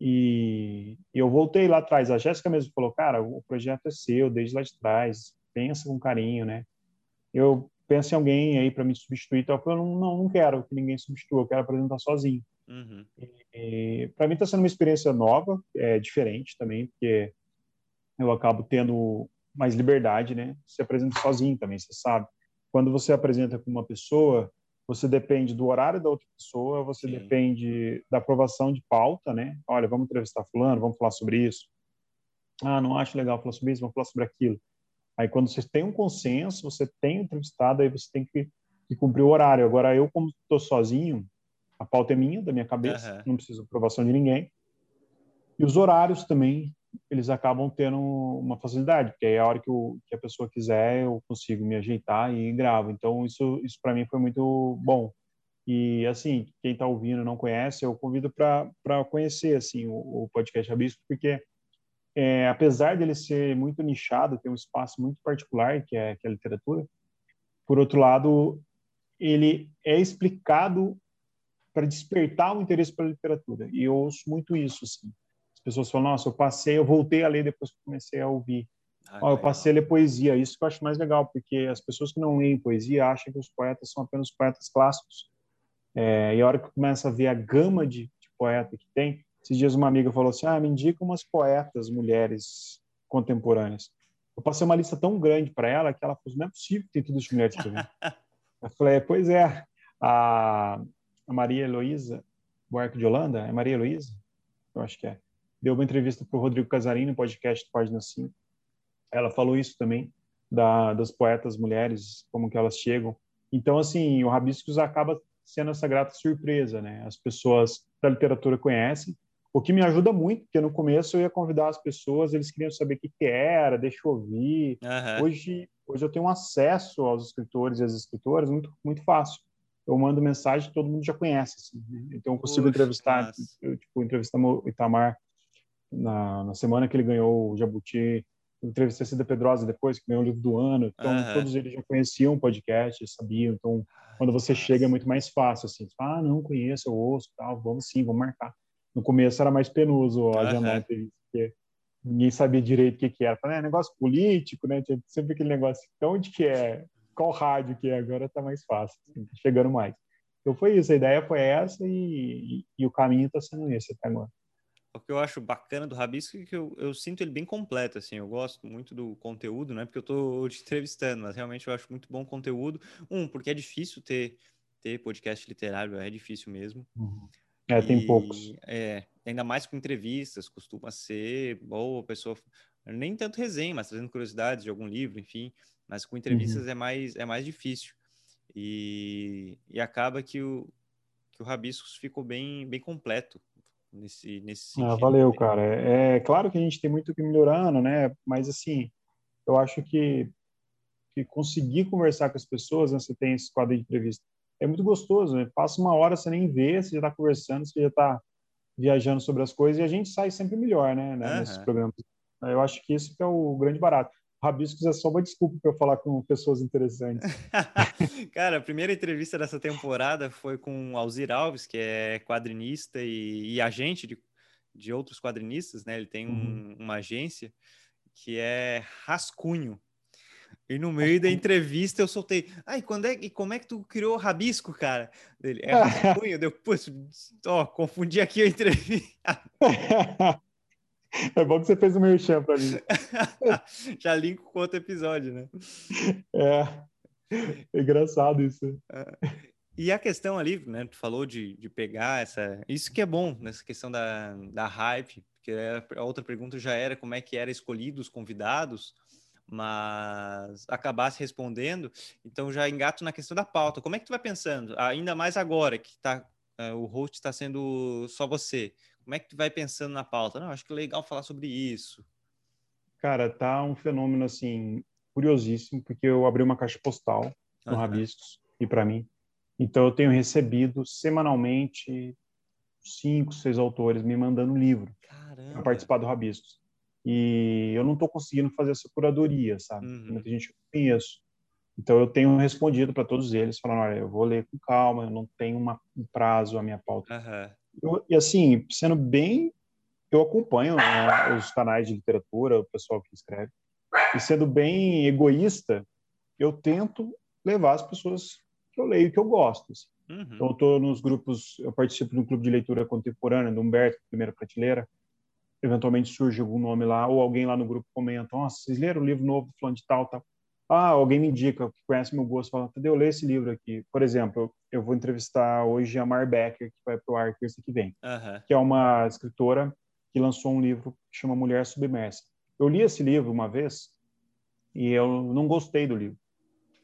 E, eu voltei lá atrás. A Jéssica mesmo falou, cara, o projeto é seu, desde lá de trás, pensa com carinho, né? Eu penso em alguém aí para me substituir. Então, eu não, não, não quero que ninguém substitua, eu quero apresentar sozinho. Uhum. Para mim está sendo uma experiência nova, é diferente também, porque eu acabo tendo mais liberdade, né? Você apresenta sozinho também, você sabe. Quando você apresenta com uma pessoa, você depende do horário da outra pessoa, você Sim. depende da aprovação de pauta, né? Olha, vamos entrevistar fulano, vamos falar sobre isso. Ah, não acho legal falar sobre isso, vamos falar sobre aquilo. Aí quando você tem um consenso, você tem entrevistado, aí você tem que, que cumprir o horário. Agora eu, como estou sozinho, a pauta é minha, da minha cabeça, uhum. não preciso de aprovação de ninguém. E os horários também eles acabam tendo uma facilidade, porque aí a hora que, o, que a pessoa quiser eu consigo me ajeitar e gravo. Então isso isso para mim foi muito bom. E assim, quem está ouvindo não conhece, eu convido para conhecer assim o, o podcast Rabisco, porque é, apesar dele ser muito nichado, tem um espaço muito particular que é, que é a literatura. Por outro lado, ele é explicado para despertar o interesse pela literatura. E eu ouço muito isso, assim. As pessoas falam, nossa, eu passei, eu voltei a ler depois que comecei a ouvir. Ah, eu passei a ler poesia, isso que eu acho mais legal, porque as pessoas que não leem poesia acham que os poetas são apenas poetas clássicos. É, e a hora que começa a ver a gama de, de poeta que tem, esses dias uma amiga falou assim, ah, me indica umas poetas mulheres contemporâneas. Eu passei uma lista tão grande para ela que ela falou, não é possível que tem tudo para mim. eu falei, pois é, a, a Maria Heloísa Buarque de Holanda, é Maria Heloísa? Eu acho que é deu uma entrevista para o Rodrigo Casarini no podcast Página 5. Ela falou isso também, da, das poetas mulheres, como que elas chegam. Então, assim, o Rabiscos acaba sendo essa grata surpresa, né? As pessoas da literatura conhecem, o que me ajuda muito, porque no começo eu ia convidar as pessoas, eles queriam saber o que, que era, deixa eu ouvir. Uhum. Hoje, hoje eu tenho um acesso aos escritores e às escritoras muito, muito fácil. Eu mando mensagem, todo mundo já conhece, assim, né? Então eu consigo Puxa, entrevistar, eu, tipo, entrevistamos o Itamar na, na semana que ele ganhou o Jabuti, entrevistei a Cida Pedrosa depois, que ganhou o livro do ano, então uhum. todos eles já conheciam o podcast, sabiam, então quando você Nossa. chega é muito mais fácil, assim, fala, ah, não conheço, eu ouço, tal, vamos sim, vamos marcar. No começo era mais penoso a agendar uhum. entrevista, porque ninguém sabia direito o que que era. Falei, é negócio político, né, tinha sempre aquele negócio, então onde que é, qual rádio que é, agora tá mais fácil, assim, tá chegando mais. Então foi isso, a ideia foi essa e, e, e o caminho está sendo esse até agora o que eu acho bacana do Rabisco é que eu, eu, sinto ele bem completo, assim, eu gosto muito do conteúdo, não é porque eu estou te entrevistando, mas realmente eu acho muito bom o conteúdo. Um, porque é difícil ter, ter podcast literário, é difícil mesmo. Uhum. É, e, tem poucos. É, ainda mais com entrevistas, costuma ser boa, a pessoa, nem tanto resenha, mas trazendo curiosidades de algum livro, enfim, mas com entrevistas uhum. é, mais, é mais difícil. E, e acaba que o, que o Rabiscos ficou bem, bem completo nesse, nesse ah, sentido. Ah, valeu, cara. É, é, claro que a gente tem muito que melhorando, né? Mas, assim, eu acho que, que conseguir conversar com as pessoas, né? Você tem esse quadro de entrevista, é muito gostoso, né? Passa uma hora, você nem vê, você já está conversando, você já está viajando sobre as coisas e a gente sai sempre melhor, né? né? Uhum. Nesses programas. Eu acho que isso que é o grande barato. Rabiscos é só uma desculpa para eu falar com pessoas interessantes. Cara, a primeira entrevista dessa temporada foi com Alzir Alves, que é quadrinista e, e agente de, de outros quadrinistas, né? Ele tem um, uhum. uma agência que é Rascunho. E no meio da entrevista eu soltei, ai, quando é, e como é que tu criou o rabisco, cara? Ele, é rascunho? Depois, ó, confundi aqui a entrevista. É bom que você fez o meu merchan para mim. Já linko com outro episódio, né? É. é engraçado isso. É. E a questão ali, né? Tu falou de, de pegar essa. Isso que é bom nessa questão da, da hype, porque a outra pergunta já era como é que era escolhido os convidados, mas acabasse respondendo. Então já engato na questão da pauta. Como é que tu vai pensando? Ainda mais agora que tá, uh, o host está sendo só você. Como é que tu vai pensando na pauta? Não, acho que é legal falar sobre isso. Cara, tá um fenômeno assim curiosíssimo, porque eu abri uma caixa postal no uhum. Rabiscos e para mim. Então eu tenho recebido semanalmente cinco, seis autores me mandando livro para participar do Rabiscos. E eu não estou conseguindo fazer essa curadoria, sabe? Uhum. Muita gente eu conheço. Então eu tenho respondido para todos eles, falando, olha, eu vou ler com calma, eu não tenho uma, um prazo a minha pauta. Uhum. Eu, e assim, sendo bem, eu acompanho né, os canais de literatura, o pessoal que escreve, e sendo bem egoísta, eu tento levar as pessoas que eu leio que eu gosto. Assim. Uhum. Então, eu estou nos grupos, eu participo de um clube de leitura contemporânea, do Humberto, primeira prateleira. Eventualmente surge algum nome lá, ou alguém lá no grupo comenta: Nossa, vocês leram o livro novo, falando de tal, tal. Ah, alguém me indica, que conhece meu gosto, fala, Tadeu, lê esse livro aqui. Por exemplo, eu vou entrevistar hoje a Mar Becker, que vai para o ar terça que vem, que é uma escritora que lançou um livro que chama Mulher Submersa. Eu li esse livro uma vez e eu não gostei do livro,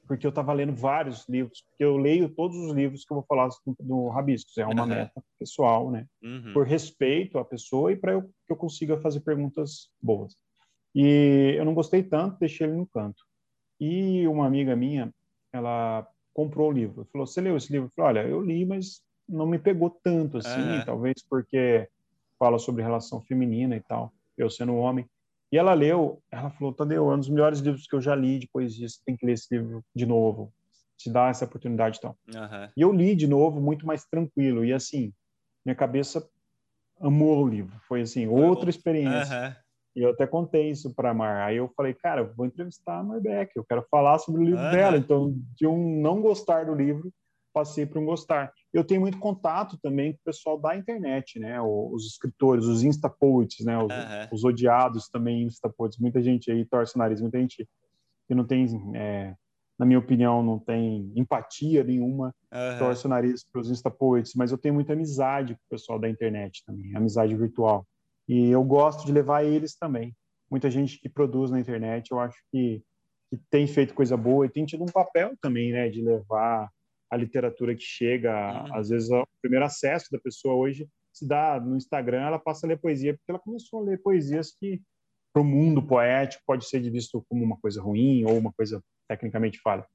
porque eu estava lendo vários livros, porque eu leio todos os livros que eu vou falar do Rabiscos, é uma uhum. meta pessoal, né? Uhum. Por respeito à pessoa e para eu, que eu consiga fazer perguntas boas. E eu não gostei tanto, deixei ele no canto. E uma amiga minha, ela comprou o livro. Falou: Você leu esse livro? Eu falei: Olha, eu li, mas não me pegou tanto assim. Uhum. Talvez porque fala sobre relação feminina e tal. Eu sendo um homem. E ela leu, ela falou: Tadeu, é um dos melhores livros que eu já li de poesia. Você tem que ler esse livro de novo. Te dá essa oportunidade então. Uhum. E eu li de novo, muito mais tranquilo. E assim, minha cabeça amou o livro. Foi assim, outra experiência. Uhum. E eu até contei isso para a Mar. Aí eu falei, cara, eu vou entrevistar a Marbeck, eu quero falar sobre o livro uhum. dela. Então, de um não gostar do livro, passei para um gostar. Eu tenho muito contato também com o pessoal da internet, né? Os escritores, os instapoets, né? Os, os odiados também instapoets. Muita gente aí torce o nariz, muita gente que não tem, é, na minha opinião, não tem empatia nenhuma, uhum. torce o nariz para os instapoets. Mas eu tenho muita amizade com o pessoal da internet também, amizade virtual. E eu gosto de levar eles também. Muita gente que produz na internet, eu acho que, que tem feito coisa boa e tem tido um papel também, né, de levar a literatura que chega, uhum. às vezes o primeiro acesso da pessoa hoje se dá no Instagram, ela passa a ler poesia porque ela começou a ler poesias que para o mundo poético pode ser visto como uma coisa ruim ou uma coisa tecnicamente falha.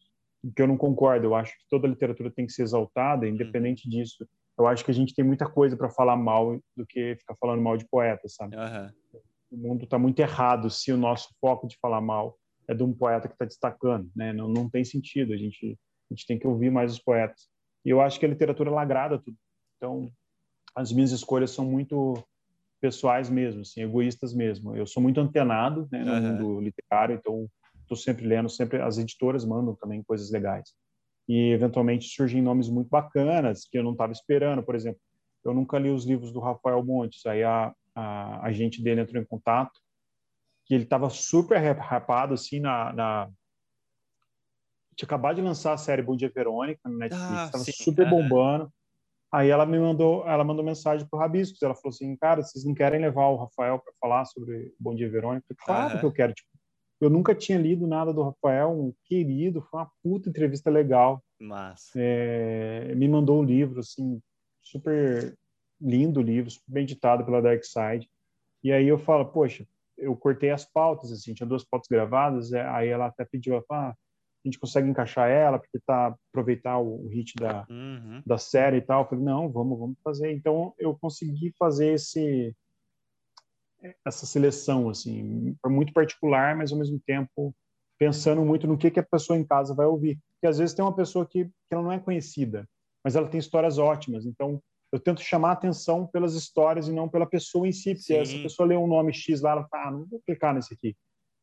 O que eu não concordo, eu acho que toda literatura tem que ser exaltada, independente uhum. disso eu acho que a gente tem muita coisa para falar mal do que ficar falando mal de poeta, sabe? Uhum. O mundo está muito errado se o nosso foco de falar mal é de um poeta que está destacando, né? Não, não tem sentido. A gente, a gente tem que ouvir mais os poetas. E eu acho que a literatura ela agrada tudo. Então, as minhas escolhas são muito pessoais mesmo, assim, egoístas mesmo. Eu sou muito antenado né, no uhum. mundo literário, então estou sempre lendo, sempre as editoras mandam também coisas legais e eventualmente surgem nomes muito bacanas que eu não estava esperando. Por exemplo, eu nunca li os livros do Rafael Montes, aí a, a, a gente dele entrou em contato, que ele estava super rapado assim na, na... tinha acabado de lançar a série Bom Dia Verônica no Netflix, estava ah, super bombando. Aí ela me mandou, ela mandou mensagem pro Rabiscos, ela falou assim, cara, vocês não querem levar o Rafael para falar sobre Bom Dia Verônica? Falei, claro que eu quero, tipo, Eu nunca tinha lido nada do Rafael, um querido, foi uma puta entrevista legal. Mas é, me mandou um livro assim super lindo livro, super bem ditado pela Dark Side. E aí eu falo, poxa, eu cortei as pautas assim, tinha duas pautas gravadas, é, aí ela até pediu, ah, a gente consegue encaixar ela porque tá aproveitar o, o hit da uhum. da série e tal. Eu falei, não, vamos, vamos fazer. Então eu consegui fazer esse essa seleção assim, muito particular, mas ao mesmo tempo pensando muito no que que a pessoa em casa vai ouvir. Porque às vezes tem uma pessoa que, que ela não é conhecida, mas ela tem histórias ótimas. Então eu tento chamar a atenção pelas histórias e não pela pessoa em si, porque Sim. essa pessoa lê um nome X lá, ela fala, ah, não vou clicar nesse aqui.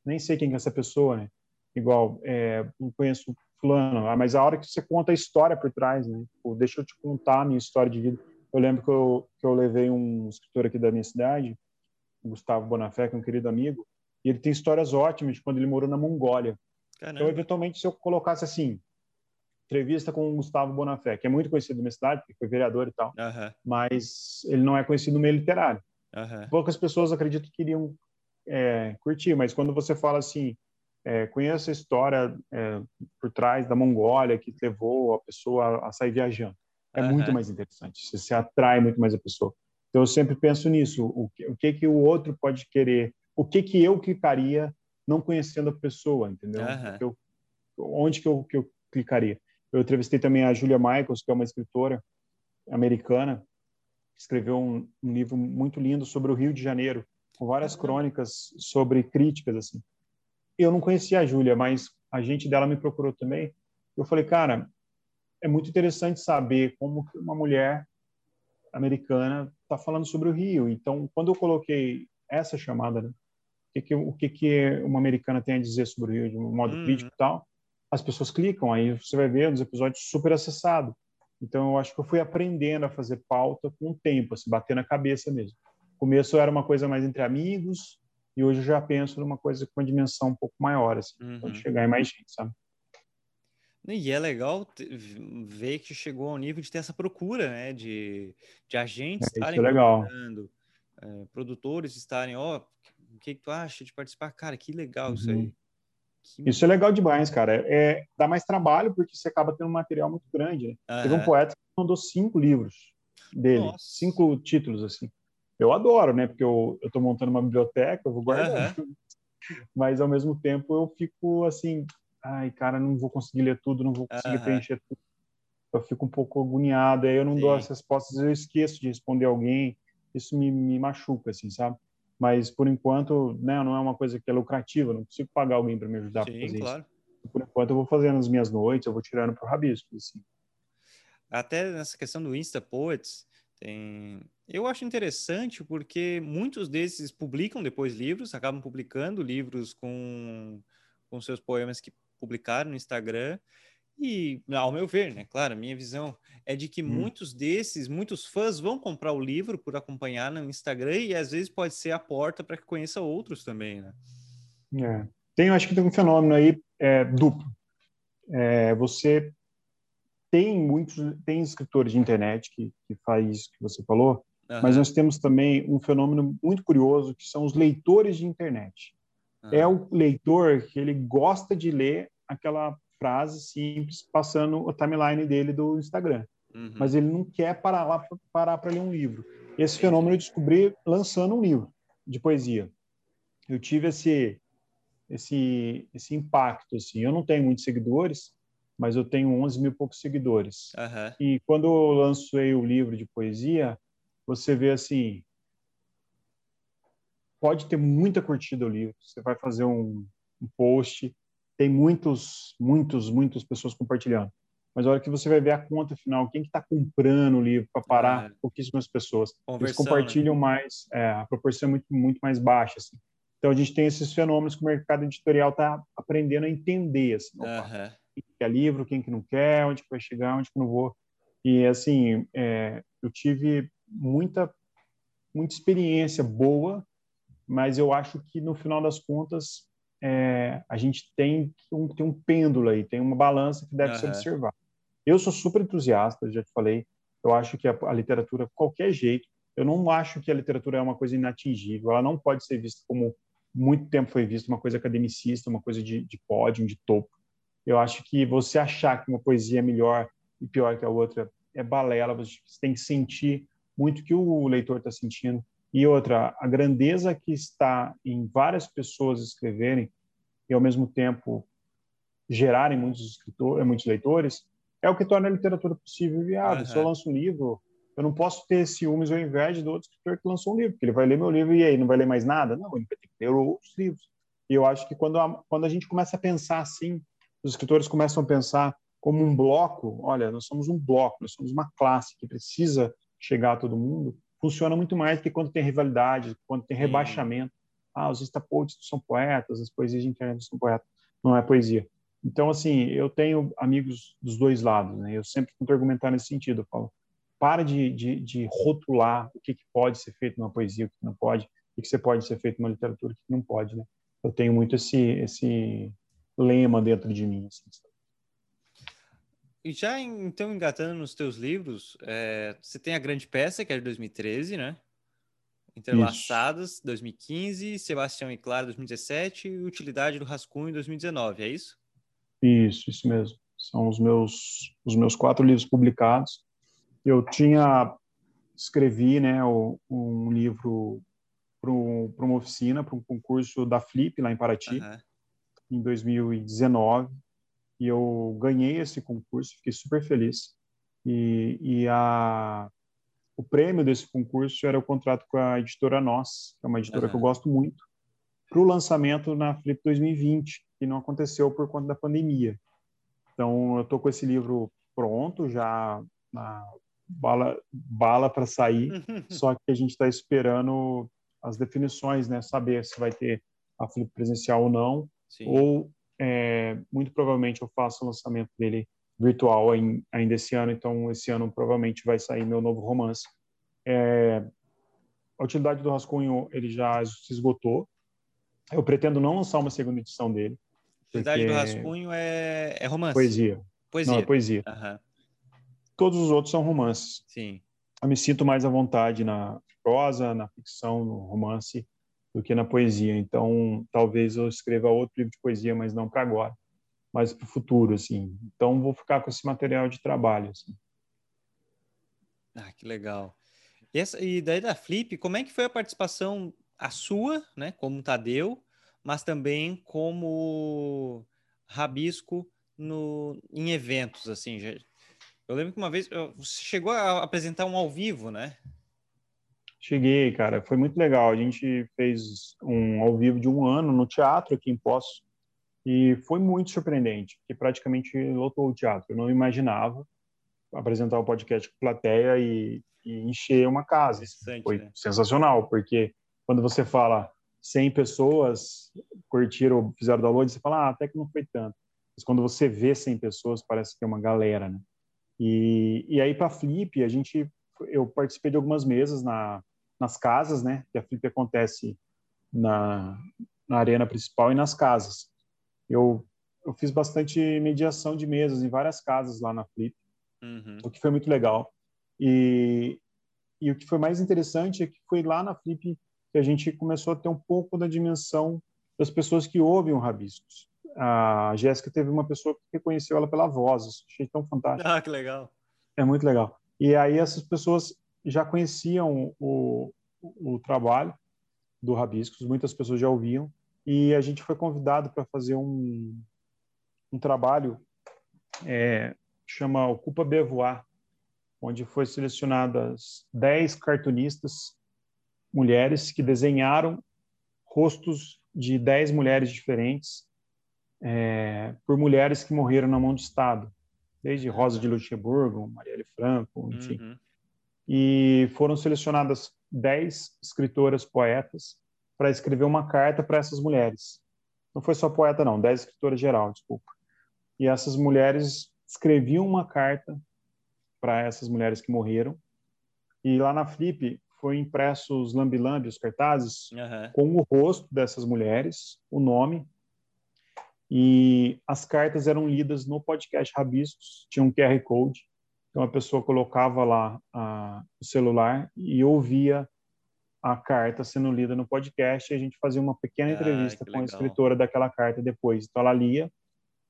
Nem sei quem é essa pessoa, né? Igual, é, não conheço fulano, ah, mas a hora que você conta a história por trás, né? Tipo, deixa eu te contar a minha história de vida. Eu lembro que eu, que eu levei um escritor aqui da minha cidade, Gustavo Bonafé, que é um querido amigo, e ele tem histórias ótimas de quando ele morou na Mongólia. Caramba. Então, eventualmente, se eu colocasse assim, entrevista com o Gustavo Bonafé, que é muito conhecido na minha cidade, porque foi vereador e tal, uhum. mas ele não é conhecido no meio literário. Uhum. Poucas pessoas acredito que iriam é, curtir, mas quando você fala assim, é, conheça a história é, por trás da Mongólia que levou a pessoa a, sair viajando, é uhum. muito mais interessante, você se atrai muito mais a pessoa. Então eu sempre penso nisso, o que, o que que o outro pode querer, o que que eu clicaria não conhecendo a pessoa, entendeu? Eu, onde que eu, que eu clicaria? Eu entrevistei também a Julia Michaels, que é uma escritora americana, que escreveu um, um livro muito lindo sobre o Rio de Janeiro, com várias crônicas sobre críticas assim. Eu não conhecia a Júlia, mas a gente dela me procurou também. Eu falei, cara, é muito interessante saber como uma mulher americana está falando sobre o Rio. Então, quando eu coloquei essa chamada, né, o, que, que, o que, que uma americana tem a dizer sobre o Rio de um modo uhum. crítico e tal, as pessoas clicam, aí você vai ver nos episódios super acessado. Então, eu acho que eu fui aprendendo a fazer pauta com o tempo, assim, bater na cabeça mesmo. No começo era uma coisa mais entre amigos, e hoje eu já penso numa coisa com uma dimensão um pouco maior, assim, uhum. chegar em mais gente, sabe? E é legal ver que chegou ao nível de ter essa procura, né? De, de agentes é, estarem é legal. É, produtores estarem, ó, oh, o que, que tu acha de participar? Cara, que legal uhum. isso aí. Isso é legal demais, cara. É, dá mais trabalho porque você acaba tendo um material muito grande. Né? Uhum. Teve um poeta que mandou cinco livros dele, Nossa. cinco títulos, assim. Eu adoro, né? Porque eu, eu tô montando uma biblioteca, eu vou guardar. Uhum. Mas, ao mesmo tempo, eu fico assim... Ai, cara, não vou conseguir ler tudo, não vou conseguir preencher tudo. Eu fico um pouco agoniado, aí eu não Sim. dou as respostas, eu esqueço de responder alguém. Isso me, me machuca, assim, sabe? mas por enquanto, né, não é uma coisa que é lucrativa, não consigo pagar alguém para me ajudar Sim, a fazer claro. isso. Por enquanto eu vou fazendo as minhas noites, eu vou tirando para o rabisco, assim. Até nessa questão do Insta Poets, tem... eu acho interessante porque muitos desses publicam depois livros, acabam publicando livros com, com seus poemas que publicaram no Instagram, e, ao meu ver, né, claro, a minha visão é de que hum. muitos desses, muitos fãs vão comprar o livro por acompanhar no Instagram e às vezes pode ser a porta para que conheça outros também, né? É. Tem, acho que tem um fenômeno aí é, duplo. É, você tem muitos, tem escritores de internet que, que faz isso que você falou, uhum. mas nós temos também um fenômeno muito curioso que são os leitores de internet. Uhum. É o leitor que ele gosta de ler aquela frase simples passando o timeline dele do Instagram. Uhum. Mas ele não quer parar lá parar para ler um livro. Esse fenômeno eu descobri lançando um livro de poesia. Eu tive esse esse esse impacto assim. Eu não tenho muitos seguidores, mas eu tenho 11 mil poucos seguidores. Uhum. E quando eu lancei o livro de poesia, você vê assim, pode ter muita curtida o livro. Você vai fazer um, um post, tem muitos, muitos, muitas pessoas compartilhando. Mas a hora que você vai ver a conta final, quem que está comprando o livro para parar, é. pouquíssimas pessoas. Eles compartilham né? mais, é, a proporção é muito, muito mais baixa. Assim. Então a gente tem esses fenômenos que o mercado editorial está aprendendo a entender. Assim, opa, quem quer livro, quem que não quer, onde que vai chegar, onde que não vou. E assim, é, eu tive muita, muita experiência boa, mas eu acho que no final das contas é, a gente tem um, tem um pêndulo aí, tem uma balança que deve uhum. ser observada. Eu sou super entusiasta, já te falei, eu acho que a, a literatura, qualquer jeito, eu não acho que a literatura é uma coisa inatingível, ela não pode ser vista como muito tempo foi visto uma coisa academicista, uma coisa de, de pódio, de topo. Eu acho que você achar que uma poesia é melhor e pior que a outra é balela, você tem que sentir muito o que o leitor está sentindo. E outra, a grandeza que está em várias pessoas escreverem e ao mesmo tempo gerarem muitos escritores, muitos leitores, é o que torna a literatura possível e viável. Uhum. Se eu lanço um livro, eu não posso ter ciúmes ou inveja do outro escritor que lançou um livro, porque ele vai ler meu livro e aí não vai ler mais nada? Não, ele vai ter que ler outros livros. E eu acho que quando a, quando a gente começa a pensar assim, os escritores começam a pensar como um bloco, olha, nós somos um bloco, nós somos uma classe que precisa chegar a todo mundo, funciona muito mais do que quando tem rivalidade, quando tem rebaixamento. Ah, os instapotes são poetas, as poesias de internet são poetas. Não é poesia. Então, assim, eu tenho amigos dos dois lados, né? Eu sempre tento argumentar nesse sentido. Eu falo, para de, de, de rotular o que, que, pode ser feito numa poesia, o que não pode, e que você pode ser feito numa literatura, o que não pode, né? Eu tenho muito esse, esse lema dentro de mim. Assim, e já então engatando nos teus livros, é, você tem a grande peça que é de 2013, né? Interlaçadas, isso. 2015, Sebastião e Clara, 2017 e Utilidade do Rascunho, 2019, é isso? Isso, isso mesmo. São os meus os meus quatro livros publicados. Eu tinha escrevi, né, um livro para uma oficina, para um concurso da Flip lá em Paraty, uhum. em 2019, e eu ganhei esse concurso, fiquei super feliz. E, e a o prêmio desse concurso era o contrato com a editora Nós, que é uma editora uhum. que eu gosto muito, para o lançamento na Flip 2020 que não aconteceu por conta da pandemia. Então, eu estou com esse livro pronto, já na bala, bala para sair, só que a gente está esperando as definições, né? Saber se vai ter a flip presencial ou não, Sim. ou é, muito provavelmente eu faço o lançamento dele virtual ainda esse ano, então esse ano provavelmente vai sair meu novo romance. É, a utilidade do rascunho ele já se esgotou. Eu pretendo não lançar uma segunda edição dele. Cidade do Rascunho é, é romance? Poesia. Poesia. Não, é poesia. Uhum. Todos os outros são romances. Sim. Eu me sinto mais à vontade na prosa, na ficção, no romance, do que na poesia. Então, talvez eu escreva outro livro de poesia, mas não para agora, mas para o futuro, assim. Então, vou ficar com esse material de trabalho, assim. Ah, que legal. E, essa, e daí da Flip, como é que foi a participação a sua, né, como Tadeu, mas também como rabisco no, em eventos, assim. Eu lembro que uma vez você chegou a apresentar um ao vivo, né? Cheguei, cara. Foi muito legal. A gente fez um ao vivo de um ano no teatro aqui em Poços e foi muito surpreendente, porque praticamente lotou o teatro. Eu não imaginava apresentar o um podcast com plateia e, e encher uma casa. Foi né? sensacional, porque quando você fala 100 pessoas curtiram, fizeram download, você fala, ah, até que não foi tanto. Mas quando você vê 100 pessoas, parece que é uma galera, né? E, e aí, para Flip, a gente, eu participei de algumas mesas na, nas casas, né? Que a Flip acontece na, na arena principal e nas casas. Eu, eu fiz bastante mediação de mesas em várias casas lá na Flip, uhum. o que foi muito legal. E, e o que foi mais interessante é que foi lá na Flip que a gente começou a ter um pouco da dimensão das pessoas que ouvem o Rabiscos. A Jéssica teve uma pessoa que reconheceu ela pela voz, achei tão fantástico. Ah, que legal. É muito legal. E aí essas pessoas já conheciam o, o trabalho do Rabiscos, muitas pessoas já ouviam, e a gente foi convidado para fazer um, um trabalho é, chama Ocupa Bevoar, onde foi selecionadas 10 cartunistas mulheres que desenharam rostos de dez mulheres diferentes é, por mulheres que morreram na mão do Estado, desde Rosa de Luxemburgo, Marielle Franco, enfim. Uhum. E foram selecionadas dez escritoras poetas para escrever uma carta para essas mulheres. Não foi só poeta, não, dez escritoras geral, desculpa. E essas mulheres escreviam uma carta para essas mulheres que morreram. E lá na Flip foi impresso os lambi-lambi, os cartazes, uhum. com o rosto dessas mulheres, o nome, e as cartas eram lidas no podcast Rabiscos, tinha um QR Code, então a pessoa colocava lá a, o celular e ouvia a carta sendo lida no podcast e a gente fazia uma pequena ah, entrevista com a escritora daquela carta depois. Então ela lia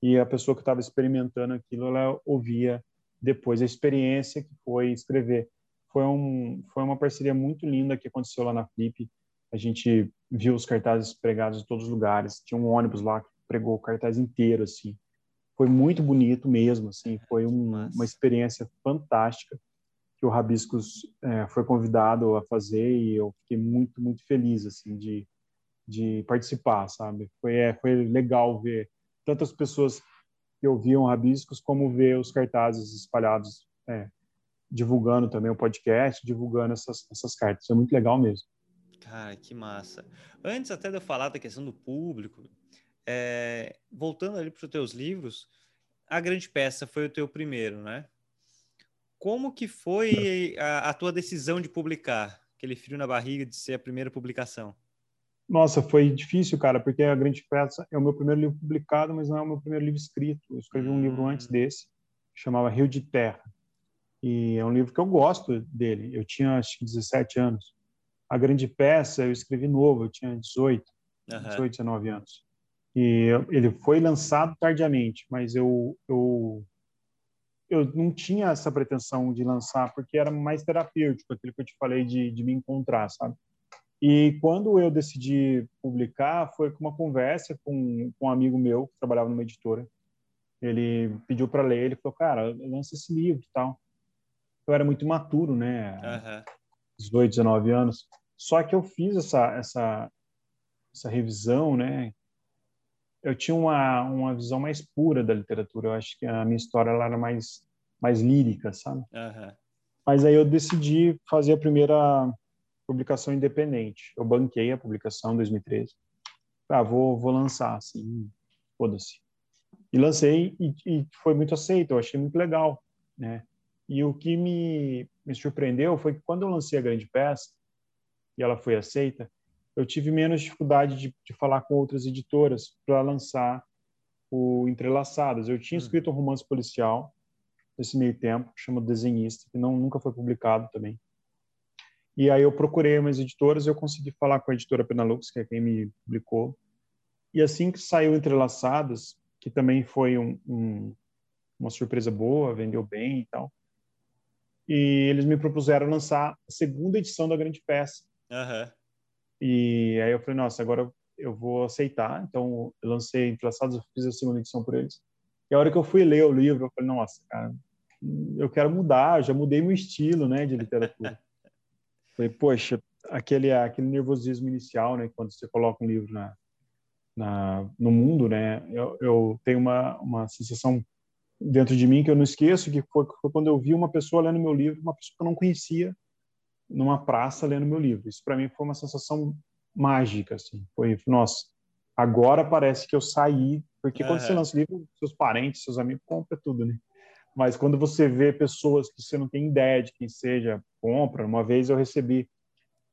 e a pessoa que estava experimentando aquilo, ela ouvia depois a experiência que foi escrever. Foi, um, foi uma parceria muito linda que aconteceu lá na Flip. A gente viu os cartazes pregados em todos os lugares. Tinha um ônibus lá que pregou o cartaz inteiro, assim. Foi muito bonito mesmo, assim. Foi um, uma experiência fantástica que o Rabiscos é, foi convidado a fazer e eu fiquei muito, muito feliz, assim, de, de participar, sabe? Foi, é, foi legal ver tantas pessoas que ouviam Rabiscos como ver os cartazes espalhados, é, divulgando também o podcast, divulgando essas, essas cartas. É muito legal mesmo. Cara, que massa. Antes até de eu falar da questão do público, é, voltando ali para os teus livros, a grande peça foi o teu primeiro, né? Como que foi a, a, tua decisão de publicar? Aquele frio na barriga de ser a primeira publicação? Nossa, foi difícil, cara, porque a Grande Peça é o meu primeiro livro publicado, mas não é o meu primeiro livro escrito. Eu escrevi um livro antes hum. desse, chamava Rio de Terra. E é um livro que eu gosto dele. Eu tinha, acho que, 17 anos. A Grande Peça eu escrevi novo, eu tinha 18, uhum. 18, 19 anos. E ele foi lançado tardiamente, mas eu, eu eu não tinha essa pretensão de lançar, porque era mais terapêutico, aquilo que eu te falei de, de me encontrar, sabe? E quando eu decidi publicar, foi com uma conversa com, com um amigo meu que trabalhava numa editora. Ele pediu para ler, ele falou, cara, lança esse livro e tal. Eu era muito imaturo, né? Uhum. 18, 19 anos. Só que eu fiz essa, essa, essa revisão, né? Eu tinha uma, uma visão mais pura da literatura. Eu acho que a minha história ela era mais, mais lírica, sabe? Uhum. Mas aí eu decidi fazer a primeira publicação independente. Eu banquei a publicação em 2013. Ah, vou, vou lançar, assim, foda-se. E lancei e, e, foi muito aceito, eu achei muito legal, né? E o que me, me surpreendeu foi que quando eu lancei a grande peça e ela foi aceita, eu tive menos dificuldade de, de falar com outras editoras para lançar o Entrelaçadas. Eu tinha hum. escrito um romance policial nesse meio tempo, chama Desenhista, que não nunca foi publicado também. E aí eu procurei umas editoras e eu consegui falar com a editora Penalux, que é quem me publicou. E assim que saiu Entrelaçadas, que também foi um, um, uma surpresa boa, vendeu bem e tal, e eles me propuseram lançar a segunda edição da Grande Peça. Uhum. E aí eu falei, nossa, agora eu vou aceitar. Então eu lancei Entrelaçados, eu fiz a segunda edição por eles. E a hora que eu fui ler o livro, eu falei, nossa, cara, eu quero mudar, já mudei meu estilo, né, de literatura. falei, poxa, aquele aquele nervosismo inicial, né, quando você coloca um livro na, na no mundo, né, eu, eu tenho uma uma sensação dentro de mim que eu não esqueço que foi, foi quando eu vi uma pessoa lendo meu livro, uma pessoa que eu não conhecia, numa praça lendo meu livro. Isso para mim foi uma sensação mágica, assim. Foi, nossa, agora parece que eu saí, porque quando você lança livro, seus parentes, seus amigos compram tudo, né? Mas quando você vê pessoas que você não tem ideia de quem seja, compra. Uma vez eu recebi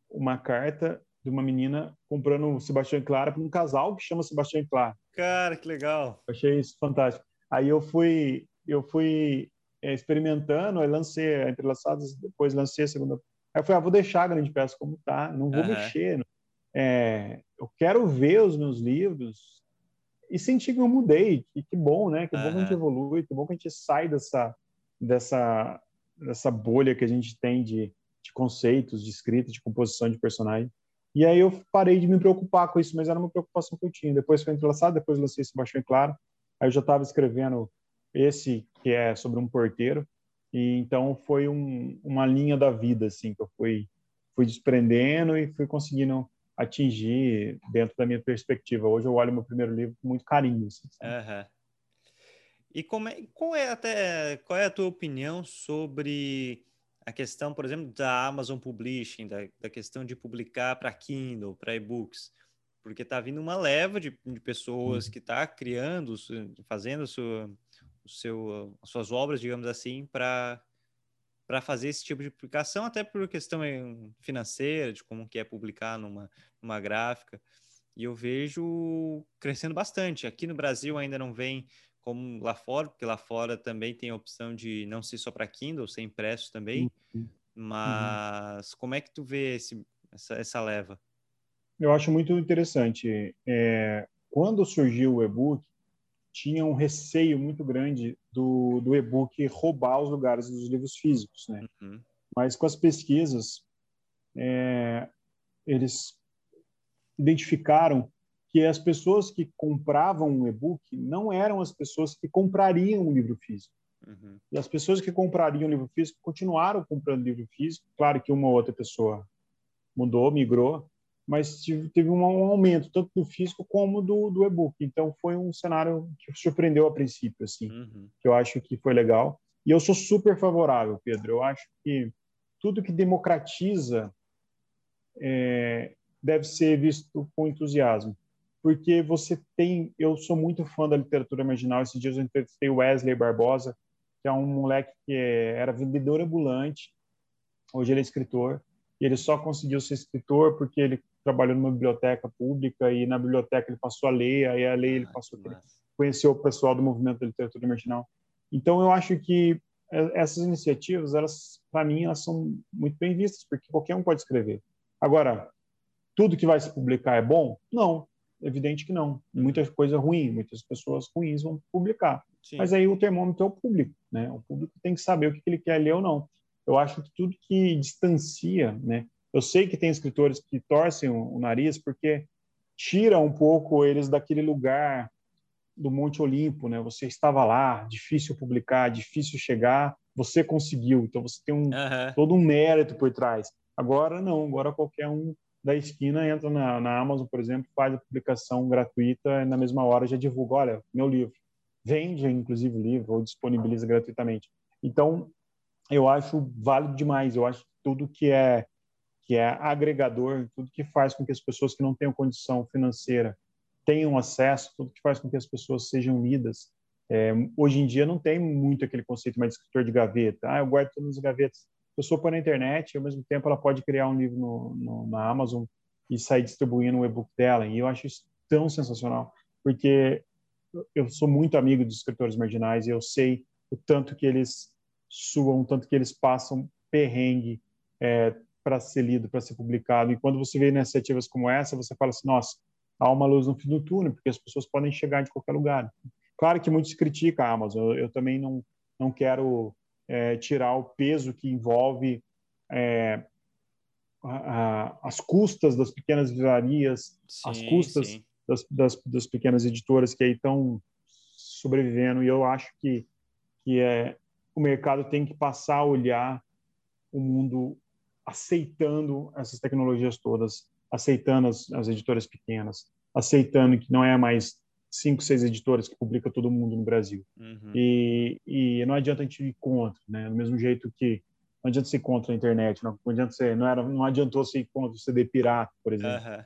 uma carta de uma menina comprando Sebastião Clara para um casal que chama Sebastião Clara. Cara, que legal. Eu achei isso fantástico. Aí eu fui, eu fui é, experimentando, aí lancei a Entrelaçadas, depois lancei a segunda Aí eu falei, ah, vou deixar a grande peça como tá, não vou uhum. mexer. É, eu quero ver os meus livros e sentir que eu mudei. E que bom, né? Que uhum. bom que a gente evolui, que bom que a gente sai dessa, dessa, dessa bolha que a gente tem de, de conceitos, de escrita, de composição de personagem. E aí eu parei de me preocupar com isso, mas era uma preocupação que eu tinha. Depois foi entrelaçado, depois lancei esse Baixão Claro. Aí eu já estava escrevendo esse que é sobre um porteiro. E então foi um, uma linha da vida assim que eu fui fui desprendendo e fui conseguindo atingir dentro da minha perspectiva. Hoje eu olho meu primeiro livro com muito carinho. Assim, uhum. E como é, qual é até qual é a tua opinião sobre a questão, por exemplo, da Amazon Publishing, da, da questão de publicar para Kindle, para e-books? Porque está vindo uma leva de, de pessoas uhum. que está criando, fazendo sua, seu, as suas obras, digamos assim, para para fazer esse tipo de publicação, até por questão eh, financeira, de como que é publicar numa, numa gráfica. E eu vejo crescendo bastante. Aqui no Brasil ainda não vem como lá fora, porque lá fora também tem a opção de não ser só para Kindle, ser impresso também. Uhum. Mas uhum. como é que tu vê esse, essa, essa leva? Eu acho muito interessante. É, quando surgiu o e-book, tinha um receio muito grande do, do e-book roubar os lugares dos livros físicos, né? Uhum. Mas com as pesquisas, é, eles identificaram que as pessoas que compravam um e-book não eram as pessoas que comprariam um livro físico. Uhum. E as pessoas que comprariam um livro físico continuaram comprando livro físico. Claro que uma ou outra pessoa mudou, migrou, mas teve um aumento tanto do físico como do, do e-book. Então foi um cenário que surpreendeu a princípio, assim, uhum. que eu acho que foi legal. E eu sou super favorável, Pedro. Eu acho que tudo que democratiza é, deve ser visto com entusiasmo, porque você tem. Eu sou muito fã da literatura marginal. Esses dias eu entrevistei Wesley Barbosa, que é um moleque que é, era vendedor ambulante. Hoje ele é escritor e ele só conseguiu ser escritor porque ele trabalhou numa biblioteca pública e na biblioteca ele passou a ler, aí a lei ele ah, passou a conhecer o pessoal do movimento da literatura marginal. Então eu acho que é, essas iniciativas, elas para mim elas são muito bem vistas, porque qualquer um pode escrever. Agora, tudo que vai se publicar é bom? Não, evidente que não. Muita coisa ruim, muitas pessoas ruins vão publicar. Sim. Mas aí o termômetro é o público, né? O público tem que saber o que ele quer ler ou não. Eu acho que tudo que distancia, né? Eu sei que tem escritores que torcem o, nariz porque tira um pouco eles daquele lugar do Monte Olimpo, né? Você estava lá, difícil publicar, difícil chegar, você conseguiu, então você tem um, uhum. todo um mérito por trás. Agora não, agora qualquer um da esquina entra na, na Amazon, por exemplo, faz a publicação gratuita e na mesma hora já divulga, olha, meu livro. Vende, inclusive, o livro ou disponibiliza gratuitamente. Então, eu acho válido demais. Eu acho tudo que é que é agregador, tudo que faz com que as pessoas que não tenham condição financeira tenham acesso, tudo que faz com que as pessoas sejam unidas. É, hoje em dia não tem muito aquele conceito mais de escritor de gaveta. Ah, eu guardo todas as gavetas. A pessoa põe na internet e, ao mesmo tempo, ela pode criar um livro no, no, na Amazon e sair distribuindo o e-book dela. E eu acho isso tão sensacional, porque eu sou muito amigo dos escritores marginais e eu sei o tanto que eles suam, tanto que eles passam perrengue, é, para ser lido, para ser publicado. E quando você vê iniciativas como essa, você fala assim, nossa, há uma luz no fim do túnel, porque as pessoas podem chegar de qualquer lugar. Claro que muitos criticam a Amazon, eu, eu também não, não quero é, tirar o peso que envolve é, a, a, as custas das pequenas livrarias, sim, as custas das, das, das, pequenas editoras que aí estão sobrevivendo. E eu acho que, que é, o mercado tem que passar a olhar o mundo aceitando essas tecnologias todas, aceitando as, as editoras pequenas, aceitando que não é mais cinco, seis editoras que publica todo mundo no Brasil. Uhum. E, e não adianta a gente ir contra, né? Do mesmo jeito que não adianta ser contra a internet, não, não adianta ser, não era, não adiantou ser contra o CD pirata, por exemplo. Uhum.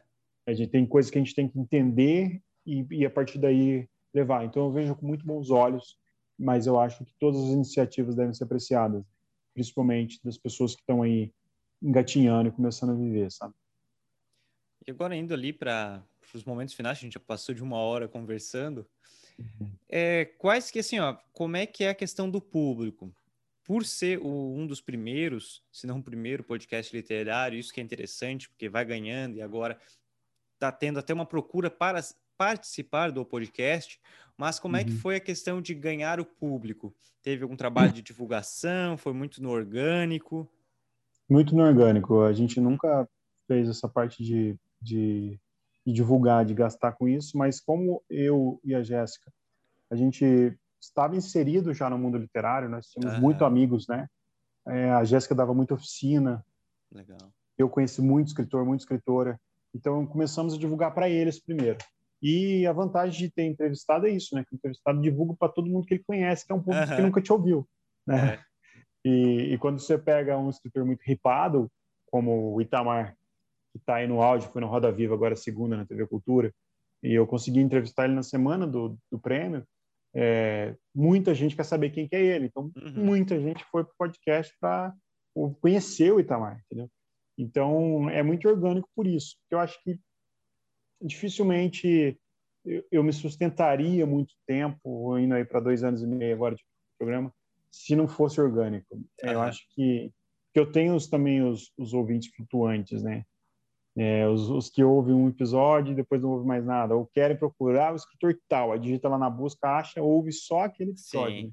A gente tem coisas que a gente tem que entender e, e a partir daí levar. Então eu vejo com muito bons olhos, mas eu acho que todas as iniciativas devem ser apreciadas, principalmente das pessoas que estão aí engatinhando e começando a viver, sabe? E agora indo ali para os momentos finais, a gente já passou de uma hora conversando. Uhum. É, quais que assim, ó, como é que é a questão do público? Por ser o, um dos primeiros, se não o primeiro podcast literário, isso que é interessante, porque vai ganhando e agora está tendo até uma procura para participar do podcast, mas como uhum. é que uhum. foi a questão de ganhar o público? Teve algum trabalho de divulgação? Foi muito no orgânico? Muito no orgânico. A gente nunca fez essa parte de, de, de divulgar, de gastar com isso, mas como eu e a Jéssica, a gente estava inserido já no mundo literário, nós tínhamos uhum. muito amigos, né? É, a Jéssica dava muita oficina. Legal. Eu conheci muito escritor, muita escritora. Então começamos a divulgar para eles primeiro. E a vantagem de ter entrevistado é isso, né? Que o entrevistado divulga para todo mundo que ele conhece, que é um público uhum. que nunca te ouviu, né? É. E, e, quando você pega um escritor muito ripado, como o Itamar, que está aí no áudio, foi no Roda Viva, agora segunda na TV Cultura, e eu consegui entrevistar ele na semana do, do prêmio, é, muita gente quer saber quem que é ele. Então, uhum. muita gente foi para o podcast para conhecer o Itamar, entendeu? Então, é muito orgânico por isso. Porque eu acho que dificilmente eu, eu me sustentaria muito tempo, indo aí para dois anos e meio agora de programa, se não fosse orgânico. Uhum. Eu acho que, que eu tenho os, também os, os ouvintes flutuantes, né? É, os, os, que ouvem um episódio e depois não ouvem mais nada, ou querem procurar o escritor tal, aí digita lá na busca, acha, ouve só aquele episódio. Né?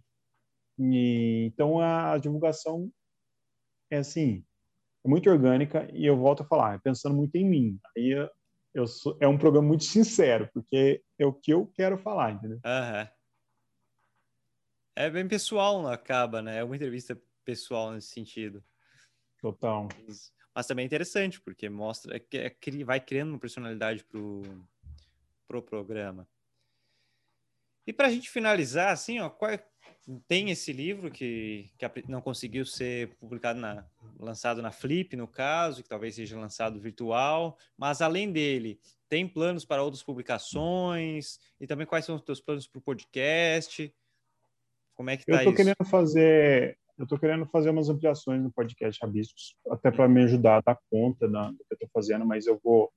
E, então a, a, divulgação é assim, é muito orgânica e eu volto a falar, é pensando muito em mim. Aí eu, sou, é um programa muito sincero, porque é o que eu quero falar, entendeu? Uhum. É bem pessoal, acaba, né? É uma entrevista pessoal nesse sentido. Total. Mas também é interessante, porque mostra, é, é, vai criando uma personalidade pro, pro programa. E para a gente finalizar, assim, ó, qual, é, tem esse livro que, que não conseguiu ser publicado na, lançado na Flip, no caso, que talvez seja lançado virtual, mas além dele, tem planos para outras publicações? E também quais são os teus planos para o podcast? Como é que tá Eu estou querendo fazer eu estou querendo fazer umas ampliações no podcast Rabiscos, até para me ajudar a dar conta do que eu estou fazendo, mas eu vou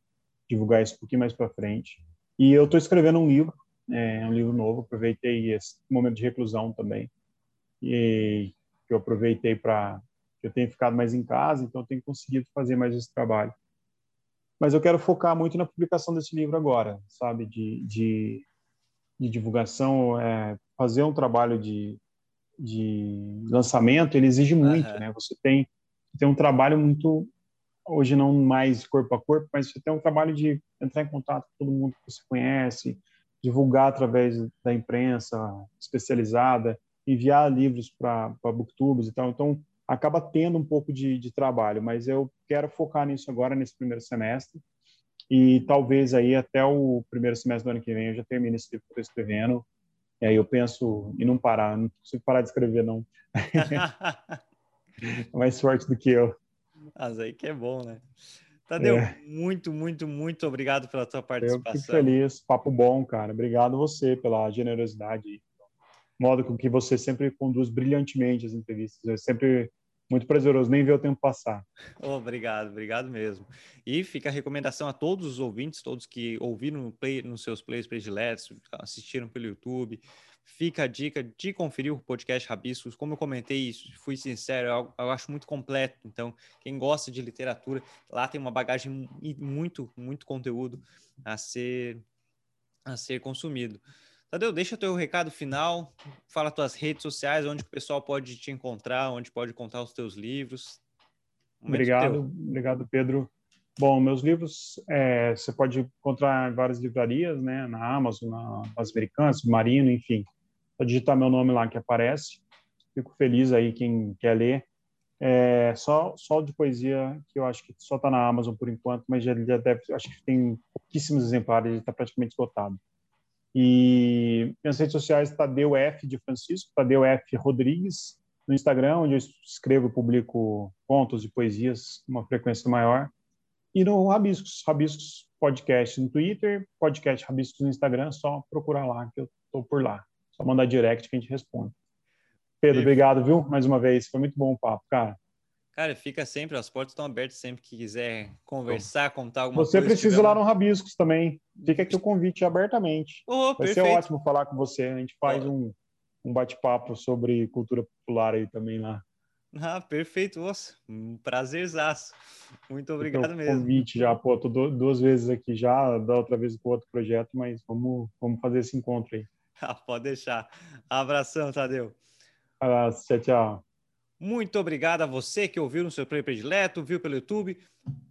divulgar isso um pouquinho mais para frente. E eu estou escrevendo um livro, é, um livro novo, aproveitei esse momento de reclusão também, e que eu aproveitei para eu tenho ficado mais em casa, então eu tenho conseguido fazer mais esse trabalho. Mas eu quero focar muito na publicação desse livro agora, sabe, de, de, de divulgação, é, fazer um trabalho de de lançamento, ele exige muito, uhum. né? Você tem, tem um trabalho muito, hoje não mais corpo a corpo, mas você tem um trabalho de entrar em contato com todo mundo que você conhece, divulgar através da imprensa especializada, enviar livros para booktubers e tal. Então, acaba tendo um pouco de, de trabalho, mas eu quero focar nisso agora, nesse primeiro semestre, e talvez aí até o primeiro semestre do ano que vem eu já termine esse livro que estou escrevendo, e aí eu penso em não parar, não consigo parar de escrever, não. Mais forte do que eu. Mas aí que é bom, né? Tadeu, é. muito, muito, muito obrigado pela tua participação. Eu fico feliz, papo bom, cara. Obrigado você pela generosidade, modo com que você sempre conduz brilhantemente as entrevistas. É sempre muito prazeroso, nem ver o tempo passar. obrigado, obrigado mesmo. E fica a recomendação a todos os ouvintes, todos que ouviram no play, nos seus plays prediletos, assistiram pelo YouTube. Fica a dica de conferir o podcast Rabiscos. Como eu comentei, fui sincero, eu, eu acho muito completo. Então, quem gosta de literatura, lá tem uma bagagem e muito, muito conteúdo a ser, a ser consumido. Tadeu, deixa teu recado final, fala tuas redes sociais, onde o pessoal pode te encontrar, onde pode contar os teus livros. obrigado, teu. obrigado, Pedro. Bom, meus livros é, você pode encontrar em várias livrarias, né, na Amazon, na, nas Americanas, Marino, enfim. Só digitar meu nome lá que aparece. Fico feliz aí quem quer ler. É, só, só de poesia, que eu acho que só está na Amazon por enquanto, mas já, já deve, acho que tem pouquíssimos exemplares, está praticamente esgotado. E minhas redes sociais, Tadeu F de Francisco, Tadeu F Rodrigues, no Instagram, onde eu escrevo e publico contos e poesias com uma frequência maior. E no Rabiscos, Rabiscos Podcast no Twitter, Podcast Rabiscos no Instagram, só procurar lá que eu estou por lá. Só mandar direct que a gente responde. Pedro, obrigado, viu? Mais uma vez, foi muito bom o papo, cara. Cara, fica sempre, as portas estão abertas sempre que quiser conversar, contar alguma você coisa. Você precisa ir lá no Rabiscos também. Fica aqui o convite abertamente. Oh, Vai perfeito. ser ótimo falar com você. A gente faz oh. um, um bate-papo sobre cultura popular aí também lá. Ah, perfeito. Nossa, um prazerzaço. Muito obrigado mesmo. convite já, pô, tô duas vezes aqui já, da outra vez com outro projeto, mas vamos, vamos fazer esse encontro aí. Ah, pode deixar. Abração, Tadeu. Abraço, tchau, tchau. Muito obrigado a você que ouviu no seu play predileto, viu pelo YouTube.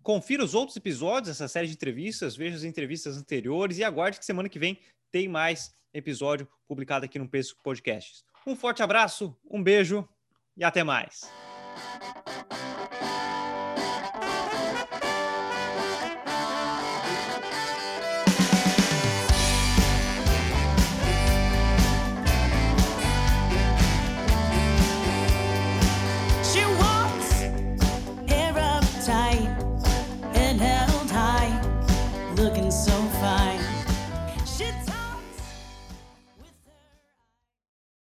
Confira os outros episódios dessa série de entrevistas, veja as entrevistas anteriores e aguarde que semana que vem tem mais episódio publicado aqui no Peso Podcasts. Um forte abraço, um beijo e até mais.